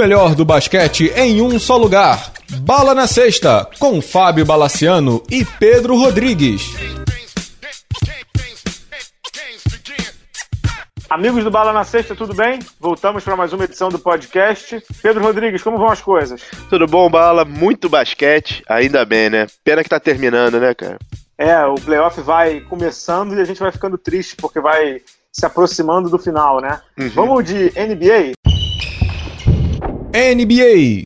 melhor do basquete em um só lugar. Bala na Sexta, com Fábio Balaciano e Pedro Rodrigues. Amigos do Bala na Sexta, tudo bem? Voltamos para mais uma edição do podcast. Pedro Rodrigues, como vão as coisas? Tudo bom, Bala? Muito basquete, ainda bem, né? Pena que tá terminando, né, cara? É, o playoff vai começando e a gente vai ficando triste porque vai se aproximando do final, né? Uhum. Vamos de NBA? NBA.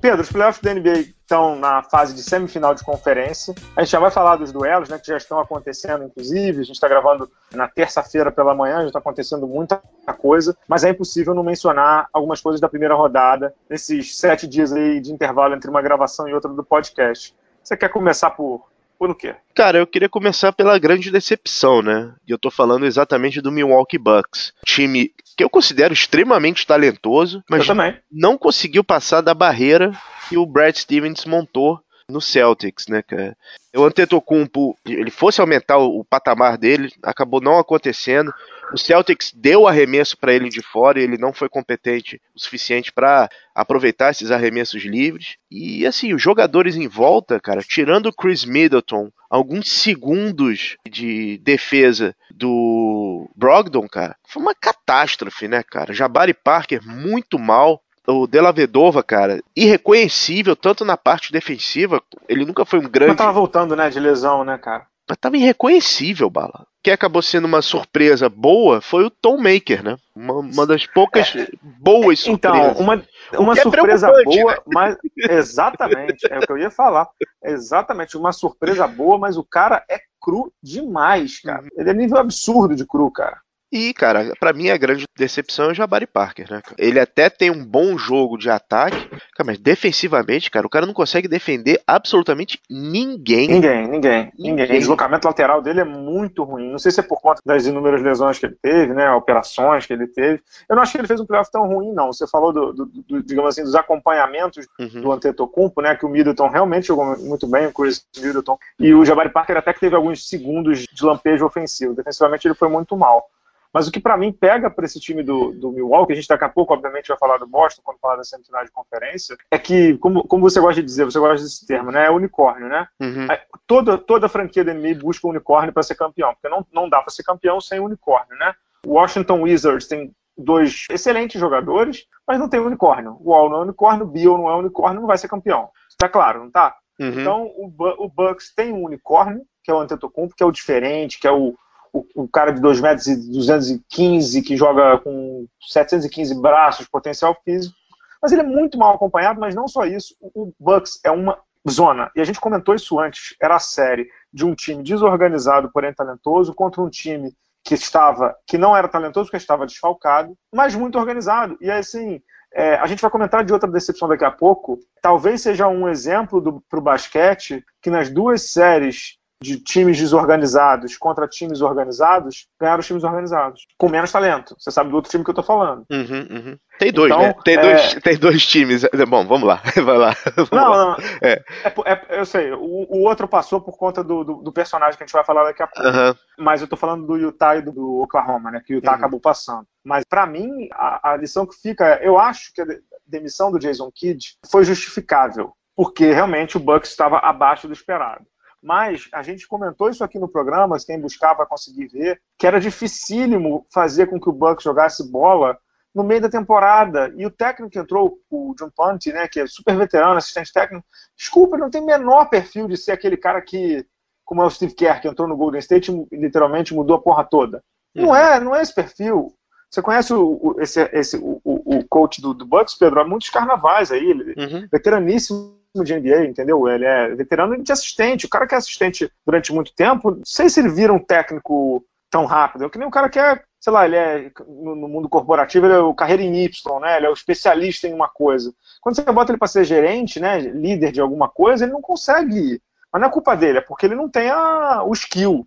Pedro, os playoffs da NBA estão na fase de semifinal de conferência. A gente já vai falar dos duelos, né, que já estão acontecendo, inclusive. A gente está gravando na terça-feira pela manhã, já está acontecendo muita coisa, mas é impossível não mencionar algumas coisas da primeira rodada nesses sete dias aí de intervalo entre uma gravação e outra do podcast. Você quer começar por por o quê? Cara, eu queria começar pela grande decepção, né? E eu tô falando exatamente do Milwaukee Bucks. Time que eu considero extremamente talentoso, mas não conseguiu passar da barreira que o Brad Stevens montou no Celtics, né, cara? O Antetokounmpo, ele fosse aumentar o patamar dele, acabou não acontecendo. O Celtics deu arremesso para ele de fora e ele não foi competente o suficiente para aproveitar esses arremessos livres. E assim, os jogadores em volta, cara, tirando o Chris Middleton, alguns segundos de defesa do Brogdon, cara, foi uma catástrofe, né, cara? Jabari Parker muito mal, o Della Vedova, cara, irreconhecível, tanto na parte defensiva, ele nunca foi um grande. Mas tava voltando, né, de lesão, né, cara? Mas tava irreconhecível, Bala. Que acabou sendo uma surpresa boa foi o Tom Maker, né? Uma, uma das poucas é, boas surpresas. Então, uma, uma é surpresa boa, né? mas. Exatamente, é o que eu ia falar. Exatamente, uma surpresa boa, mas o cara é cru demais, cara. Uhum. Ele é nível absurdo de cru, cara. E, cara, para mim a grande decepção é o Jabari Parker, né? Ele até tem um bom jogo de ataque, cara, mas defensivamente, cara, o cara não consegue defender absolutamente ninguém. Ninguém, ninguém, ninguém. O deslocamento lateral dele é muito ruim. Não sei se é por conta das inúmeras lesões que ele teve, né? Operações que ele teve. Eu não acho que ele fez um playoff tão ruim, não. Você falou do, do, do digamos assim, dos acompanhamentos uhum. do Antetokounmpo, né? Que o Middleton realmente jogou muito bem, o Chris Middleton. E o Jabari Parker até que teve alguns segundos de lampejo ofensivo. Defensivamente ele foi muito mal. Mas o que para mim pega para esse time do, do Milwaukee, a gente daqui a pouco, obviamente, vai falar do Boston quando falar da semifinal de conferência, é que, como, como você gosta de dizer, você gosta desse termo, né? É unicórnio, né? Uhum. Toda, toda franquia da NBA busca um unicórnio para ser campeão, porque não, não dá para ser campeão sem unicórnio, né? O Washington Wizards tem dois excelentes jogadores, mas não tem unicórnio. O Wall não é unicórnio, o Bill não é unicórnio, não vai ser campeão. Está claro, não tá? Uhum. Então, o, o Bucks tem um unicórnio, que é o Antetokounmpo, que é o diferente, que é o, o, o, cara de 2 metros e 215 que joga com 715 braços, potencial físico, mas ele é muito mal acompanhado, mas não só isso, o Bucks é uma zona, e a gente comentou isso antes, era a série de um time desorganizado, porém talentoso, contra um time que estava, que não era talentoso porque estava desfalcado, mas muito organizado, e assim, é, a gente vai comentar de outra decepção daqui a pouco, talvez seja um exemplo para o basquete, que nas duas séries de times desorganizados contra times organizados, ganharam os times organizados, com menos talento. Você sabe do outro time que eu tô falando. Uhum, uhum. Tem dois, então, né? Tem, é... dois, tem dois times. Bom, vamos lá. Vai lá. Vamos não, lá. não. É. É, é. eu sei. O, o, outro passou por conta do, do, do, personagem que a gente vai falar daqui a pouco. Uhum. Mas eu tô falando do Utah e do, do Oklahoma, né? Que o Utah uhum. acabou passando. Mas para mim, a, a lição que fica é, eu acho que a demissão do Jason Kidd foi justificável. Porque realmente o Bucks estava abaixo do esperado. Mas a gente comentou isso aqui no programa, quem buscava conseguir ver, que era dificílimo fazer com que o Bucks jogasse bola no meio da temporada. E o técnico que entrou, o John Ponte, né, que é super veterano, assistente técnico, desculpa, não tem menor perfil de ser aquele cara que, como é o Steve Kerr, que entrou no Golden State e literalmente mudou a porra toda. Uhum. Não é, não é esse perfil. Você conhece o, o esse, esse, o, o coach do, do Bucks, Pedro? Há muitos carnavais aí, uhum. veteraníssimo de NBA, entendeu? Ele é veterano de assistente. O cara que é assistente durante muito tempo, não sei se ele vira um técnico tão rápido. É que nem o cara que é, sei lá, ele é no mundo corporativo, ele é o carreira em Y, né? Ele é o especialista em uma coisa. Quando você bota ele para ser gerente, né, líder de alguma coisa, ele não consegue. Mas não é culpa dele, é porque ele não tem a, o skill.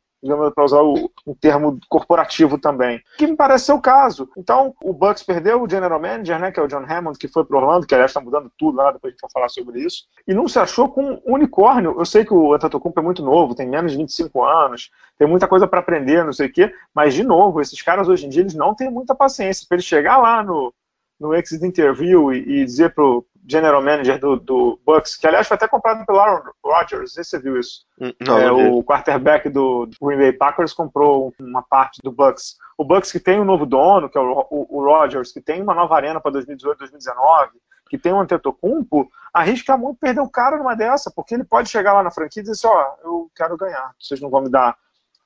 Para usar o, um termo corporativo também, que me parece ser o caso. Então, o Bucks perdeu o general manager, né, que é o John Hammond, que foi para Orlando, que aliás está mudando tudo lá, depois a gente vai falar sobre isso, e não se achou com um unicórnio. Eu sei que o Antetokounmpo é muito novo, tem menos de 25 anos, tem muita coisa para aprender, não sei o quê, mas, de novo, esses caras hoje em dia eles não têm muita paciência para ele chegar lá no, no exit interview e, e dizer pro general manager do, do, Bucks, que aliás foi até comprado pelo Aaron Rodgers, você viu isso. Hum, não, é, não o quarterback do Green Bay Packers comprou uma parte do Bucks. O Bucks que tem um novo dono, que é o, o, o Rodgers, que tem uma nova arena para 2018, 2019, que tem um Antetokounmpo, arrisca muito perder o cara numa dessa, porque ele pode chegar lá na franquia e dizer assim, ó, oh, eu quero ganhar, vocês não vão me dar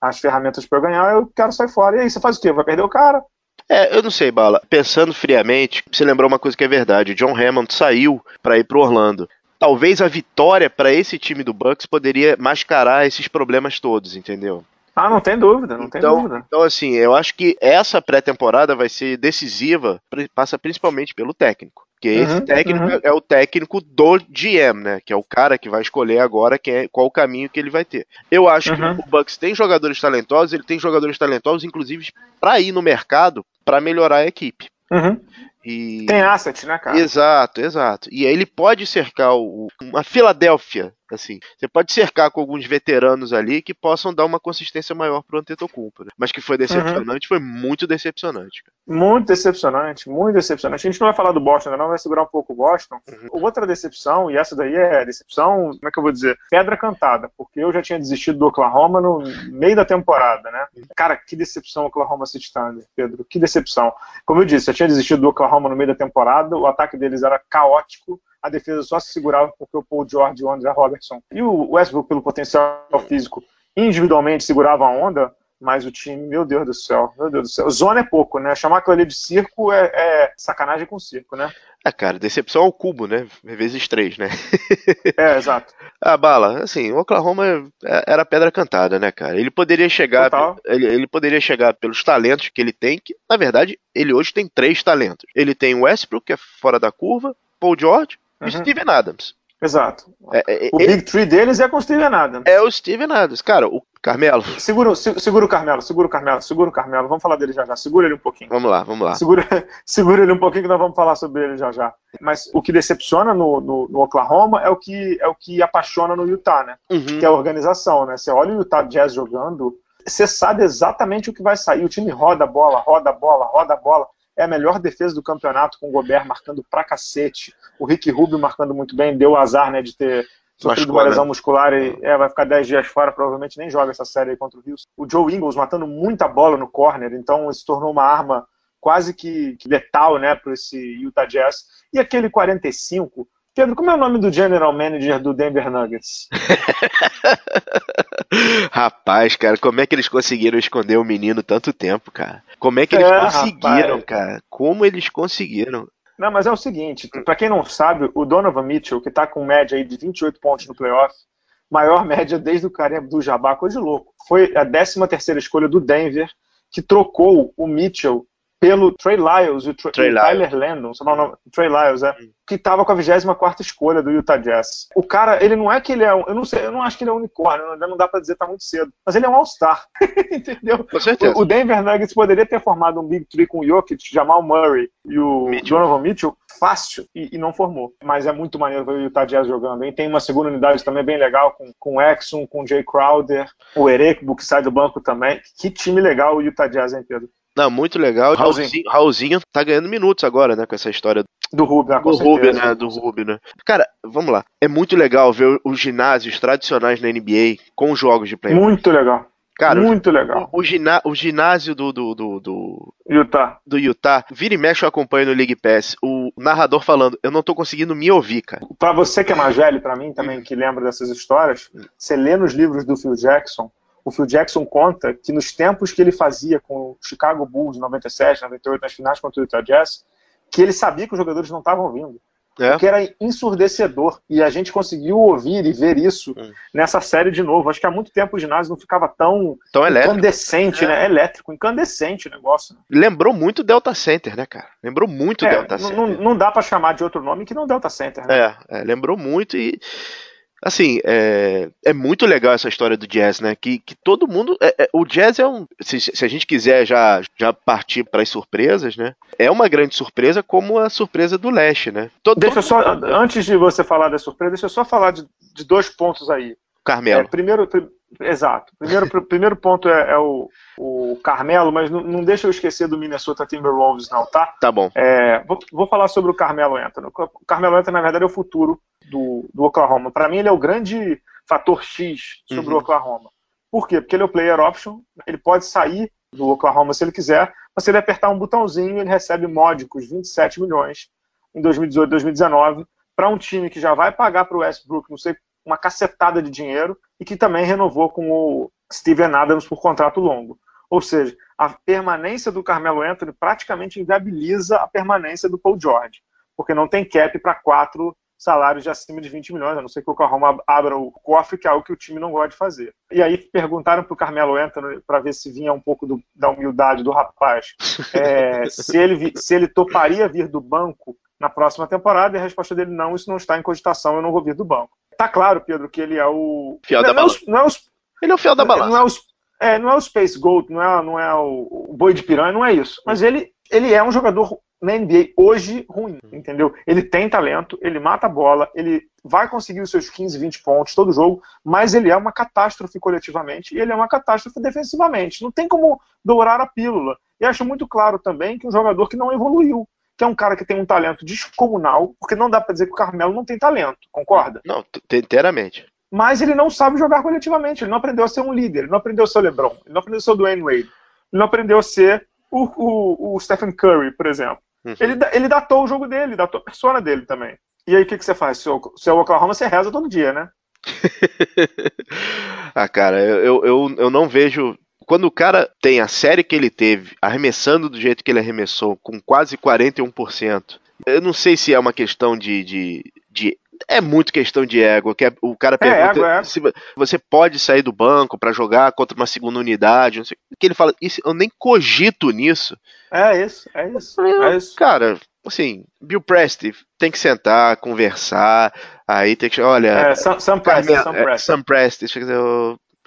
as ferramentas para eu ganhar, eu quero sair fora. E aí, você faz o quê? Vai perder o cara? É, eu não sei, Bala. Pensando friamente, você lembrou uma coisa que é verdade. John Hammond saiu para ir pro Orlando. Talvez a vitória para esse time do Bucks poderia mascarar esses problemas todos, entendeu? Ah, não tem dúvida, não tem então, dúvida. Então, assim, eu acho que essa pré-temporada vai ser decisiva, passa principalmente pelo técnico. Porque uhum, esse técnico uhum. é o técnico do GM, né? Que é o cara que vai escolher agora é, qual o caminho que ele vai ter. Eu acho uhum. que o Bucks tem jogadores talentosos, ele tem jogadores talentosos, inclusive, para ir no mercado para melhorar a equipe. Uhum. E... Tem asset, né, cara? Exato, exato. E aí ele pode cercar o, uma Filadélfia, assim. Você pode cercar com alguns veteranos ali que possam dar uma consistência maior pro Antetokounmpo, né? Mas que foi decepcionante, uhum. foi muito decepcionante. Cara. Muito decepcionante, muito decepcionante. A gente não vai falar do Boston não, vai segurar um pouco o Boston. Uhum. Outra decepção, e essa daí é decepção, como é que eu vou dizer? Pedra cantada, porque eu já tinha desistido do Oklahoma no meio da temporada, né? Cara, que decepção o Oklahoma City Thunder, Pedro, que decepção. Como eu disse, eu tinha desistido do Oklahoma no meio da temporada, o ataque deles era caótico, a defesa só se segurava porque o Paul George e o André Robertson e o Westbrook, pelo potencial físico, individualmente segurava a onda, mas o time, meu Deus do céu, meu Deus do céu. Zona é pouco, né? Chamar aquilo ali de circo é, é sacanagem com circo, né? É, cara, decepção ao cubo, né? Vezes três, né? é, exato. Ah, Bala, assim, o Oklahoma é, era pedra cantada, né, cara? Ele poderia chegar. Ele, ele, poderia chegar pelos talentos que ele tem, que, na verdade, ele hoje tem três talentos. Ele tem o Westbrook, que é fora da curva, Paul George uhum. e Steven Adams. Exato. É, é, o Big Tree deles é com o Steven Adams. É o Steven Adams. Cara, o Carmelo. Segura, segura o Carmelo, segura o Carmelo, segura o Carmelo. Vamos falar dele já já. Segura ele um pouquinho. Vamos lá, vamos lá. Segura, segura ele um pouquinho que nós vamos falar sobre ele já já. Mas o que decepciona no, no, no Oklahoma é o, que, é o que apaixona no Utah, né? Uhum. Que é a organização, né? Você olha o Utah Jazz jogando, você sabe exatamente o que vai sair. O time roda a bola, roda a bola, roda a bola é a melhor defesa do campeonato, com o Gobert marcando pra cacete, o Rick Rubio marcando muito bem, deu azar né, de ter sofrido uma lesão muscular e é, vai ficar 10 dias fora, provavelmente nem joga essa série contra o Houston. O Joe Ingles matando muita bola no corner, então isso tornou uma arma quase que, que letal né, para esse Utah Jazz. E aquele 45, Pedro, como é o nome do general manager do Denver Nuggets? Rapaz, cara, como é que eles conseguiram esconder o menino tanto tempo, cara? Como é que eles é, conseguiram, rapaz. cara? Como eles conseguiram? Não, mas é o seguinte, para quem não sabe, o Donovan Mitchell, que tá com média aí de 28 pontos no playoff, maior média desde o Kareem do Jabá, coisa de louco. Foi a 13 terceira escolha do Denver, que trocou o Mitchell pelo Trey Lyles e o, Tra Trey Tyler Landon, sei lá o nome, Trey Lyles, é, hum. que estava com a 24 escolha do Utah Jazz. O cara, ele não é que ele é, eu não sei, eu não acho que ele é um unicórnio, ainda não dá para dizer, tá muito cedo, mas ele é um All-Star, entendeu? Com certeza. O Denver Nuggets poderia ter formado um Big Three com o Jokic, Jamal Murray e o Mitchell. Donovan Mitchell fácil e, e, não formou. Mas é muito maneiro ver o Utah Jazz jogando. E tem uma segunda unidade também bem legal com, com o Exxon, com o Jay Crowder, o Erekbo que sai do banco também. Que time legal o Utah Jazz, hein, Pedro? Não, muito legal. Raulzinho. Raulzinho tá ganhando minutos agora, né, com essa história do Rubio, né, do Rubio, né? Do Rubio, né? Cara, vamos lá. É muito legal ver os ginásios tradicionais na NBA com jogos de playoff. Muito legal. Cara, muito legal. O, o, o ginásio do, do, do, do, Utah. Do Utah. Vira e mexe eu acompanho no League Pass. O narrador falando, eu não tô conseguindo me ouvir, cara. Pra você que é mais velho, pra mim também, que lembra dessas histórias, você lê nos livros do Phil Jackson, o Phil Jackson conta que nos tempos que ele fazia com o Chicago Bulls 97, 98, nas finais contra o Utah Jazz, que ele sabia que os jogadores não estavam vindo. É. Porque era ensurdecedor. E a gente conseguiu ouvir e ver isso hum. nessa série de novo. Acho que há muito tempo o ginásio não ficava tão, tão incandescente, é. né? Elétrico, incandescente o negócio. Né? Lembrou muito Delta Center, né, cara? Lembrou muito é, Delta Center. Não, não dá para chamar de outro nome que não Delta Center, né? É, é lembrou muito e Assim, é, é muito legal essa história do jazz, né? Que, que todo mundo. É, é, o jazz é um. Se, se, a gente quiser já, já partir para as surpresas, né? É uma grande surpresa, como a surpresa do leste, né? Todo, deixa todo... só, antes de você falar da surpresa, deixa eu só falar de, de dois pontos aí. Carmelo. É, primeiro, exato. Primeiro, primeiro ponto é, é o, o, Carmelo, mas não, não, deixa eu esquecer do Minnesota Timberwolves, não, tá? Tá bom. É, vou, vou, falar sobre o Carmelo Anthony. O Carmelo Anthony, na verdade, é o futuro do, do Oklahoma. Para mim, ele é o grande fator X sobre uhum. o Oklahoma. Por quê? Porque ele é o player option, ele pode sair do Oklahoma se ele quiser, mas se ele apertar um botãozinho, ele recebe módicos 27 milhões em 2018, 2019, para um time que já vai pagar para o Westbrook, não sei uma cacetada de dinheiro e que também renovou com o Steven Adams por contrato longo. Ou seja, a permanência do Carmelo Anthony praticamente inviabiliza a permanência do Paul George, porque não tem cap para quatro salários de acima de 20 milhões, a não ser que o Oklahoma abra o cofre, que é algo que o time não gosta de fazer. E aí perguntaram para o Carmelo Anthony, para ver se vinha um pouco do, da humildade do rapaz, é, se, ele, se ele toparia vir do banco na próxima temporada, e a resposta dele não, isso não está em cogitação, eu não vou vir do banco. Tá claro, Pedro, que ele é o. Fiel não, da não, é não é os, Ele é o fiel da balança. Não é, os, é, não é o Space Gold, não é, não é o, o boi de piranha, não é isso. Mas ele, ele é um jogador na NBA hoje ruim, entendeu? Ele tem talento, ele mata a bola, ele vai conseguir os seus 15, 20 pontos todo jogo, mas ele é uma catástrofe coletivamente e ele é uma catástrofe defensivamente. Não tem como dourar a pílula. E acho muito claro também que um jogador que não evoluiu, que é um cara que tem um talento descomunal, porque não dá para dizer que o Carmelo não tem talento, concorda? Não, inteiramente. Mas ele não sabe jogar coletivamente, ele não aprendeu a ser um líder, ele não aprendeu a ser o LeBron, ele não aprendeu a ser o Dwayne Wade, ele não aprendeu a ser o, o, o Stephen Curry, por exemplo. Uhum. Ele, ele datou o jogo dele, datou a persona dele também. E aí o que, que você faz? Se é o Oklahoma, você reza todo dia, né? ah, cara, eu, eu, eu não vejo quando o cara tem a série que ele teve, arremessando do jeito que ele arremessou, com quase 41%, eu não sei se é uma questão de. de, de é muito questão de ego. Que é, o cara é, pergunta é, é. se você pode sair do banco para jogar contra uma segunda unidade. Não sei, que ele fala, isso, eu nem cogito nisso. É isso, é isso. É isso. Cara, assim, Bill Presti tem que sentar, conversar, aí tem que. Olha. É, Sam, Sam Presti. Sam Presti. Sam Presti.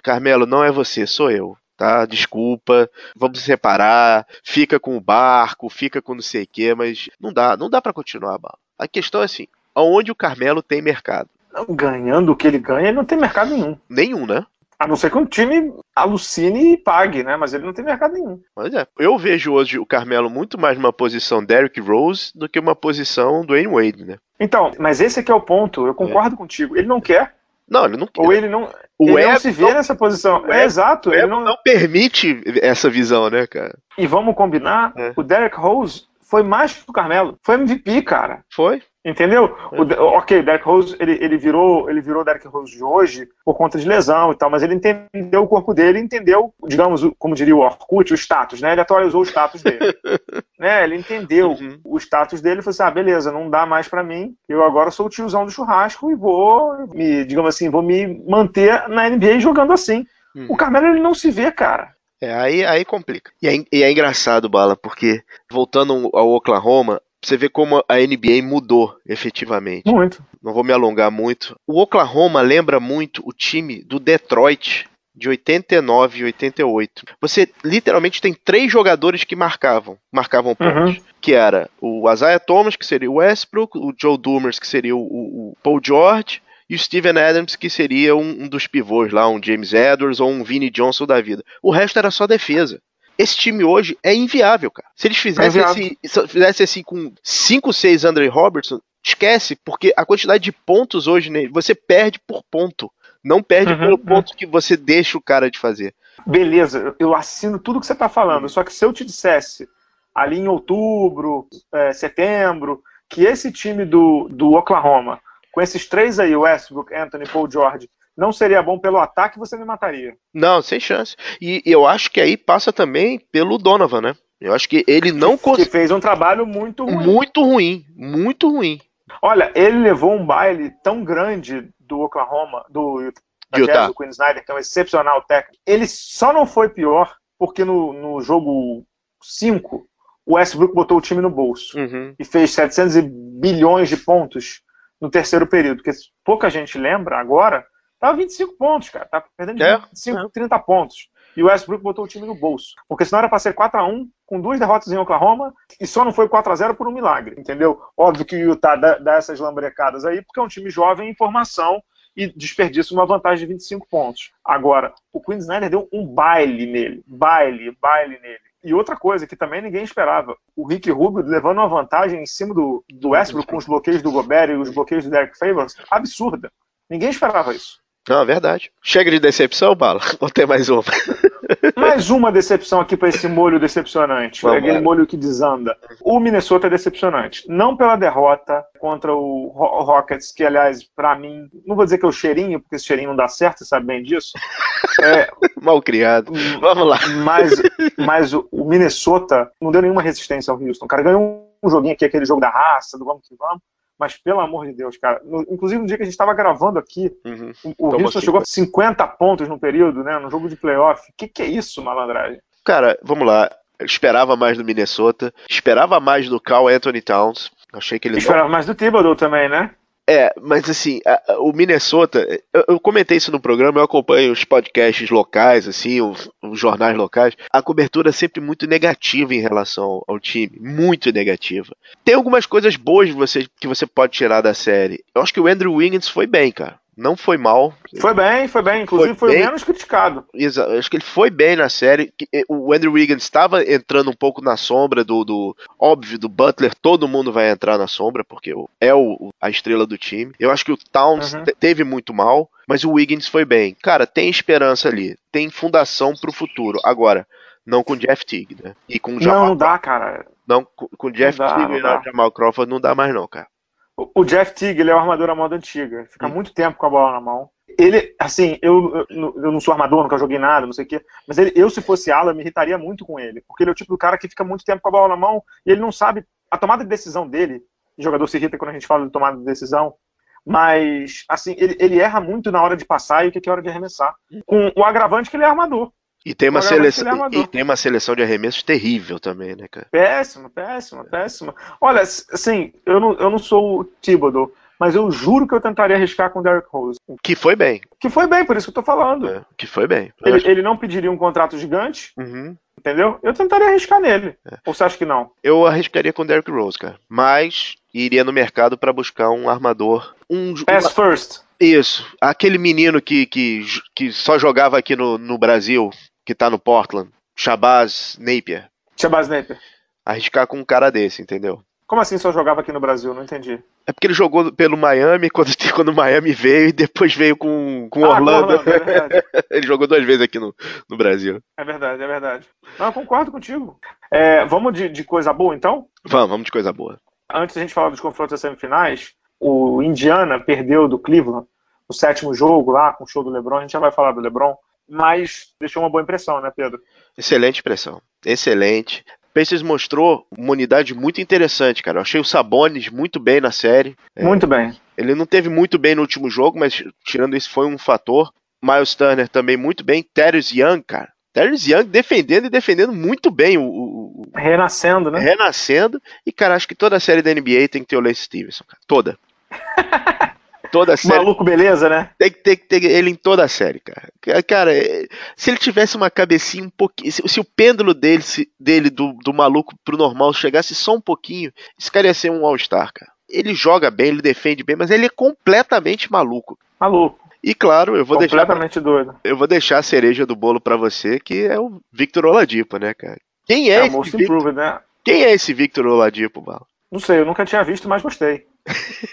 Carmelo, não é você, sou eu tá? Desculpa, vamos separar, fica com o barco, fica com não sei o quê, mas não dá, não dá para continuar, bala. A questão é assim, aonde o Carmelo tem mercado? Ganhando o que ele ganha, ele não tem mercado nenhum. Nenhum, né? A não ser que um time alucine e pague, né? Mas ele não tem mercado nenhum. Pois é. Eu vejo hoje o Carmelo muito mais numa posição Derrick Rose do que uma posição do Wayne Wade, né? Então, mas esse aqui é o ponto. Eu concordo é. contigo. Ele não quer. Não, ele não quer. Ou ele não. O ele não se vê não, nessa posição. É, exato. ele não... não permite essa visão, né, cara? E vamos combinar, é. o Derek Rose foi mais que o Carmelo. Foi MVP, cara. Foi. Entendeu? O, ok, Derek Rose, ele, ele virou ele virou Derek Rose de hoje por conta de lesão e tal, mas ele entendeu o corpo dele, entendeu, digamos, como diria o Orkut, o status, né? Ele atualizou o status dele. né? Ele entendeu uhum. o status dele e falou assim: ah, beleza, não dá mais para mim, eu agora sou o tiozão do churrasco e vou me, digamos assim, vou me manter na NBA jogando assim. Uhum. O Carmelo ele não se vê, cara. É, aí, aí complica. E é, e é engraçado, Bala, porque voltando ao Oklahoma, você vê como a NBA mudou efetivamente. Muito. Não vou me alongar muito. O Oklahoma lembra muito o time do Detroit de 89 e 88. Você literalmente tem três jogadores que marcavam, marcavam pontos, uhum. que era o Isaiah Thomas, que seria o Westbrook, o Joe Dumers, que seria o, o Paul George, e o Steven Adams, que seria um, um, dos pivôs lá, um James Edwards ou um Vinnie Johnson da vida. O resto era só defesa. Esse time hoje é inviável, cara. Se eles fizessem, é assim, fizessem assim com 5, 6 Andre Robertson, esquece, porque a quantidade de pontos hoje, né, você perde por ponto. Não perde uhum, pelo uhum. ponto que você deixa o cara de fazer. Beleza, eu assino tudo que você está falando. Uhum. Só que se eu te dissesse ali em outubro, é, setembro, que esse time do, do Oklahoma, com esses três aí, Westbrook, Anthony, Paul George, não seria bom pelo ataque, você me mataria. Não, sem chance. E eu acho que aí passa também pelo Donovan, né? Eu acho que ele não conseguiu. Que fez um trabalho muito ruim. Muito ruim, muito ruim. Olha, ele levou um baile tão grande do Oklahoma, do Utah, do Queen Snyder, que é um excepcional técnico. Ele só não foi pior porque no, no jogo 5, o Westbrook botou o time no bolso uhum. e fez 700 bilhões de pontos no terceiro período, porque pouca gente lembra agora, tava 25 pontos, cara. Tá perdendo de é, 25, é. 30 pontos. E o Westbrook botou o time no bolso. Porque senão era para ser 4 a 1 com duas derrotas em Oklahoma, e só não foi 4 a 0 por um milagre, entendeu? Óbvio que o Utah dá, dá essas lambrecadas aí, porque é um time jovem em formação e desperdiça uma vantagem de 25 pontos. Agora, o Queen Snyder deu um baile nele. Baile, baile nele. E outra coisa que também ninguém esperava, o Rick Rubio levando uma vantagem em cima do, do Westbrook com os bloqueios do Gobert e os bloqueios do Derek Favors, absurda. Ninguém esperava isso. Não, é verdade. Chega de decepção, Bala? Ou tem mais uma? Mais uma decepção aqui para esse molho decepcionante. Vamos aquele molho que desanda. O Minnesota é decepcionante. Não pela derrota contra o Rockets, que, aliás, para mim, não vou dizer que é o cheirinho, porque esse cheirinho não dá certo, você sabe bem disso. É, Mal criado. Vamos lá. Mas, mas o Minnesota não deu nenhuma resistência ao Houston. O cara ganhou um joguinho aqui, aquele jogo da raça, do vamos que vamos mas pelo amor de Deus, cara. No, inclusive, no dia que a gente estava gravando aqui, uhum. o, o Houston chegou a 50 pontos no período, né? No jogo de playoff. O que, que é isso, malandragem? Cara, vamos lá. Eu esperava mais do Minnesota, esperava mais do Cal Anthony Towns. Achei que ele esperava mais do Thibodeau também, né? É, mas assim, a, a, o Minnesota, eu, eu, comentei isso no programa, eu acompanho os podcasts locais, assim, os, os, jornais locais. A cobertura é sempre muito negativa em relação ao, time, muito negativa. Tem algumas coisas boas você, que você pode tirar da série. Eu acho que o Andrew Wiggins foi bem, cara não foi mal. Foi bem, foi bem. Inclusive foi, foi menos criticado. Exato. Acho que ele foi bem na série. Eh, o Andrew Wiggins estava entrando um pouco na sombra do, do, Óbvio, do Butler. Todo mundo vai entrar na sombra, porque é o, a estrela do time. Eu acho que o Towns uhum. teve muito mal, mas o Wiggins foi bem. Cara, tem esperança ali. Tem fundação pro futuro. Agora, não com o Jeff Teague, né? E com o Jamal Não, não dá, cara. Não, com o Jeff Teague e o Jamal Crawford não dá mais não, cara. O Jeff Teague, ele é o armador à moda antiga. Fica hum. muito tempo com a bola na mão. Ele, assim, eu, eu, eu, não sou armador, nunca joguei nada, não sei o quê, mas ele, eu, se fosse ala, me irritaria muito com ele, porque ele é o tipo do cara que fica muito tempo com a bola na mão e ele não sabe a tomada de decisão dele. O jogador se irrita quando a gente fala de tomada de decisão, mas, assim, ele, ele erra muito na hora de passar e o que é hora de arremessar. Com o agravante que ele é armador. E tem uma, seleção, e tem uma seleção de arremessos terrível também, né, cara? Péssima, péssima, péssima. Olha, assim, eu não, eu não sou o Thibodeau, mas eu juro que eu tentaria arriscar com o Derrick Rose. Que foi bem. Que foi bem, por isso que eu tô falando. É, que foi bem. Ele, acho... ele, não pediria um contrato gigante, uhum. entendeu? Eu tentaria arriscar nele. É. Ou você acha que não? Eu arriscaria com o Derrick Rose, cara. Mas iria no mercado para buscar um armador. Um, Pass uma... first. Isso. Aquele menino que, que, que só jogava aqui no, no Brasil, que tá no Portland, Shabazz Napier. Shabazz Napier. Arriscar com um cara desse, entendeu? Como assim só jogava aqui no Brasil? Não entendi. É porque ele jogou pelo Miami quando, quando o Miami veio e depois veio com, com ah, Orlando. Orlando é ele jogou duas vezes aqui no, no Brasil. É verdade, é verdade. Não, eu concordo contigo. É, vamos de, de coisa boa então? Vamos, vamos de coisa boa. Antes a gente falar dos confrontos semifinais, o Indiana perdeu do Cleveland o sétimo jogo lá, com o show do LeBron. A gente já vai falar do LeBron, mas deixou uma boa impressão, né, Pedro? Excelente impressão. Excelente. Pacers mostrou uma unidade muito interessante, cara. Eu achei o Sabonis muito bem na série. É, muito é, bem. Ele não teve muito bem no último jogo, mas tirando isso foi um fator. Miles Turner também muito bem. Terence Young, cara. Terence Young defendendo e defendendo muito bem o, o, o, Renascendo, né? Renascendo. E, cara, acho que toda a série da NBA tem que ter o Lance Stevenson, cara. Toda. toda a série. Maluco, beleza, né? Tem que ter, ter ele em toda a série, cara. Cara, é, se ele tivesse uma cabecinha um pouquinho. Se, se o pêndulo dele, se, dele do, do maluco pro normal chegasse só um pouquinho, esse cara ia ser um All-Star, cara. Ele joga bem, ele defende bem, mas ele é completamente maluco. Maluco. E claro, eu vou completamente deixar. doido. Eu vou deixar a cereja do bolo para você, que é o Victor Oladipo, né, cara? Quem é, é esse Victor... né? Quem é esse Victor Oladipo, Bala? Não sei, eu nunca tinha visto, mas gostei.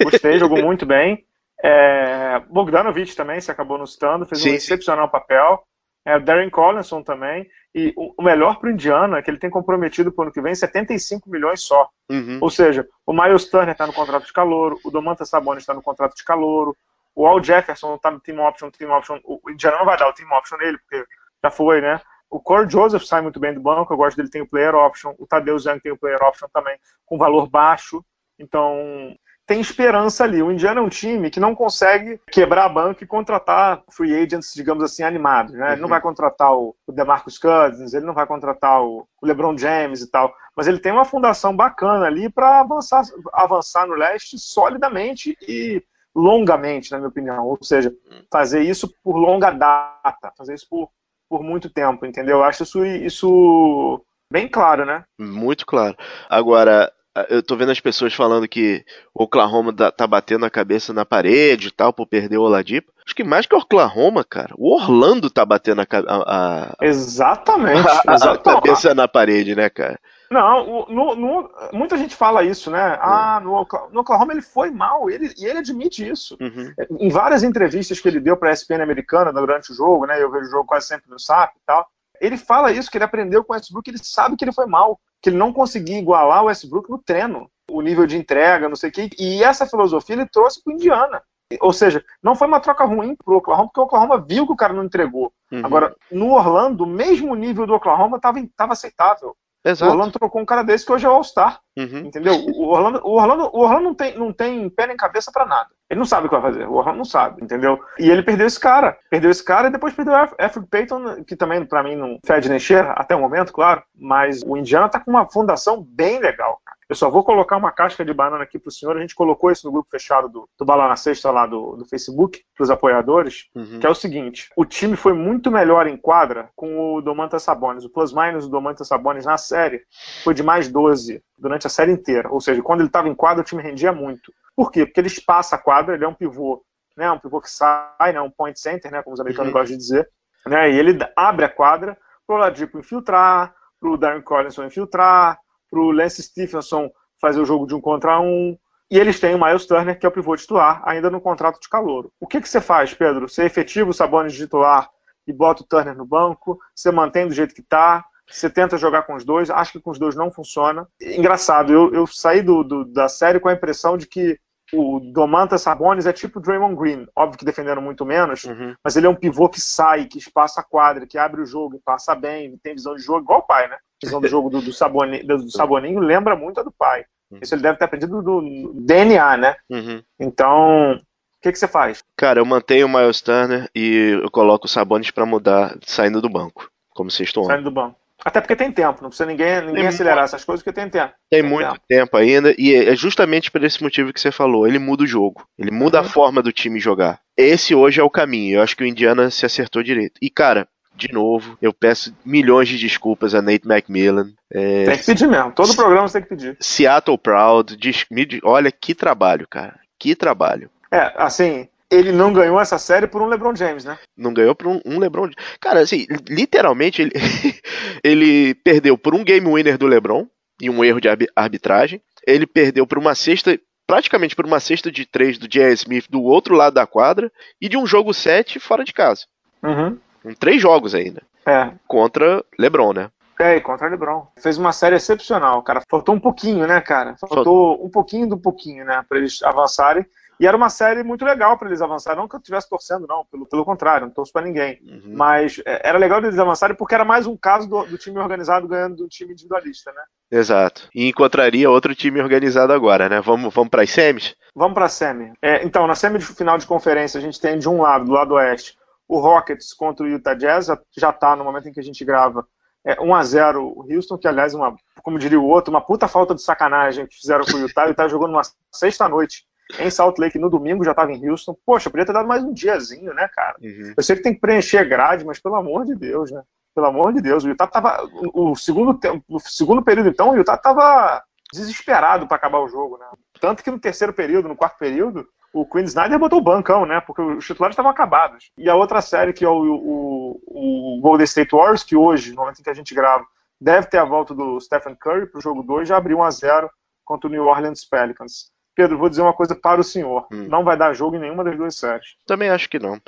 Gostei, jogou muito bem. É, Bogdanovich também se acabou no citando, fez sim, um excepcional papel. É, o Darren Collinson também. E o, melhor para o Indiana é que ele tem comprometido para o ano que vem 75 milhões só. Uhum. Ou seja, o Miles Turner está no contrato de calor, o Domantas Sabonis está no contrato de calor, o Al Jefferson está no team option, team option. O Indiana não vai dar o team option nele, porque já foi, né? O Corey Joseph sai muito bem do banco, eu gosto dele, tem o player option. O Tadeu Young tem o player option também, com valor baixo. Então, tem esperança ali. O Indiana é um time que não consegue quebrar a banca e contratar free agents, digamos assim, animados. Né? Uhum. Ele não uhum. vai contratar o, DeMarcus Cousins, ele não vai contratar o, LeBron James e tal, mas ele tem uma fundação bacana ali para avançar, avançar no leste solidamente e longamente, na minha opinião. Ou seja, fazer isso por longa data, fazer isso por, por muito tempo, entendeu? Eu acho isso, isso bem claro, né? Muito claro. Agora, eu tô vendo as pessoas falando que o Oklahoma tá batendo a cabeça na parede e tal por perder o Oladipo. Acho que mais que o Oklahoma, cara, o Orlando tá batendo a, a, a exatamente, a, a cabeça na parede, né, cara? Não, no, no, muita gente fala isso, né? Ah, no, no Oklahoma ele foi mal, ele, e ele admite isso. Uhum. Em várias entrevistas que ele deu para a ESPN americana durante o jogo, né? Eu vejo o jogo quase sempre no SAP e tal. Ele fala isso, que ele aprendeu com o Westbrook, ele sabe que ele foi mal, que ele não conseguia igualar o Westbrook no treino, o nível de entrega, não sei o quê. E essa filosofia ele trouxe para Indiana. Ou seja, não foi uma troca ruim pro Oklahoma, porque o Oklahoma viu que o cara não entregou. Uhum. Agora, no Orlando, o mesmo nível do Oklahoma estava aceitável. Exato. O Orlando trocou um cara desse que hoje é o All-Star. Uhum. Entendeu? O Orlando, o Orlando, o Orlando não, tem, não tem pé nem cabeça para nada. Ele não sabe o que vai fazer. O Orlando não sabe, entendeu? E ele perdeu esse cara. Perdeu esse cara e depois perdeu o Alfred Payton, que também, para mim, não fede nem cheira, até o momento, claro. Mas o Indiana tá com uma fundação bem legal, cara. Eu só vou colocar uma casca de banana aqui pro senhor. A gente colocou isso no grupo fechado do, do Bala na Sexta lá do, do Facebook, pros apoiadores, uhum. que é o seguinte: o time foi muito melhor em quadra com o Domantas Sabonis. O plus-minus do Domantas Sabonis na série foi de mais 12 durante a série inteira. Ou seja, quando ele estava em quadra, o time rendia muito. Por quê? Porque ele espaça a quadra, ele é um pivô, né? Um pivô que sai, né? Um point center, né? Como os americanos uhum. gostam de dizer. Né? E ele abre a quadra para o Ladipo infiltrar, para o Darren Collinson infiltrar, para o Lance Stephenson fazer o jogo de um contra um. E eles têm o Miles Turner, que é o pivô titular, ainda no contrato de calouro. O que, que você faz, Pedro? Você efetiva o Sabonis de titular e bota o Turner no banco? Você mantém do jeito que está? Você tenta jogar com os dois? Acho que com os dois não funciona. Engraçado, eu, eu saí do, do, da série com a impressão de que o Domantas Sabonis é tipo o Draymond Green, óbvio que defendendo muito menos, uhum. mas ele é um pivô que sai, que espaça a quadra, que abre o jogo, passa bem, tem visão de jogo igual o pai, né? A visão do jogo do, do, Saboninho, do, do Saboninho lembra muito a do pai. Uhum. Isso ele deve ter aprendido do DNA, né? Uhum. Então, o que, que você faz? Cara, eu mantenho o Miles Turner e eu coloco o Sabonis para mudar, saindo do banco, como sexto homem. Saindo do banco. Até porque tem tempo, não precisa ninguém, ninguém acelerar muito, essas coisas, porque tem tempo. Tem, tem muito tempo. tempo. ainda, e é justamente por esse motivo que você falou. Ele muda o jogo, ele muda uhum. a forma do time jogar. Esse hoje é o caminho. Eu acho que o Indiana se acertou direito. E, cara, de novo, eu peço milhões de desculpas a Nate McMillan. É, tem que pedir mesmo, todo programa você tem que pedir. Seattle Proud, diz, olha que trabalho, cara. Que trabalho. É, assim, ele não ganhou essa série por um LeBron James, né? Não ganhou por um, um LeBron. Cara, assim, literalmente ele, ele perdeu por um game winner do LeBron e um erro de arbitragem. Ele perdeu por uma cesta, praticamente por uma cesta de três do J.R. Smith do outro lado da quadra e de um jogo 7 fora de casa. Uhum. Com três jogos ainda. É. Contra LeBron, né? É, contra LeBron. Fez uma série excepcional, cara. Faltou um pouquinho, né, cara? Faltou um pouquinho do pouquinho, né, para eles avançarem. E era uma série muito legal para eles avançarem. Não que eu estivesse torcendo, não, pelo, pelo contrário, não torço para ninguém. Uhum. Mas é, era legal eles avançarem porque era mais um caso do, do, time organizado ganhando do time individualista, né? Exato. E encontraria outro time organizado agora, né? Vamos, vamos para as semis? Vamos para a semi. É, então, na semi de final de conferência, a gente tem de um lado, do lado oeste, o Rockets contra o Utah Jazz. Já está no momento em que a gente grava. É, 1 a 0 o Houston, que aliás, uma, como diria o outro, uma puta falta de sacanagem que fizeram com o Utah. O Utah jogou numa sexta-noite em Salt Lake no domingo, já estava em Houston. Poxa, podia ter dado mais um diazinho, né, cara? Uhum. Eu sei que tem que preencher grade, mas pelo amor de Deus, né? Pelo amor de Deus, o Utah tava. O segundo, tempo, o segundo período, então, o Utah tava desesperado para acabar o jogo, né? Tanto que no terceiro período, no quarto período, o Queen Snyder botou o bancão, né? Porque os titulares estavam acabados. E a outra série, que é o, o, o Golden State Warriors, que hoje, no momento em que a gente grava, deve ter a volta do Stephen Curry para o jogo 2, já abriu 1 a 0 contra o New Orleans Pelicans. Pedro, vou dizer uma coisa para o senhor. Hum. Não vai dar jogo em nenhuma das duas séries. Também acho que não.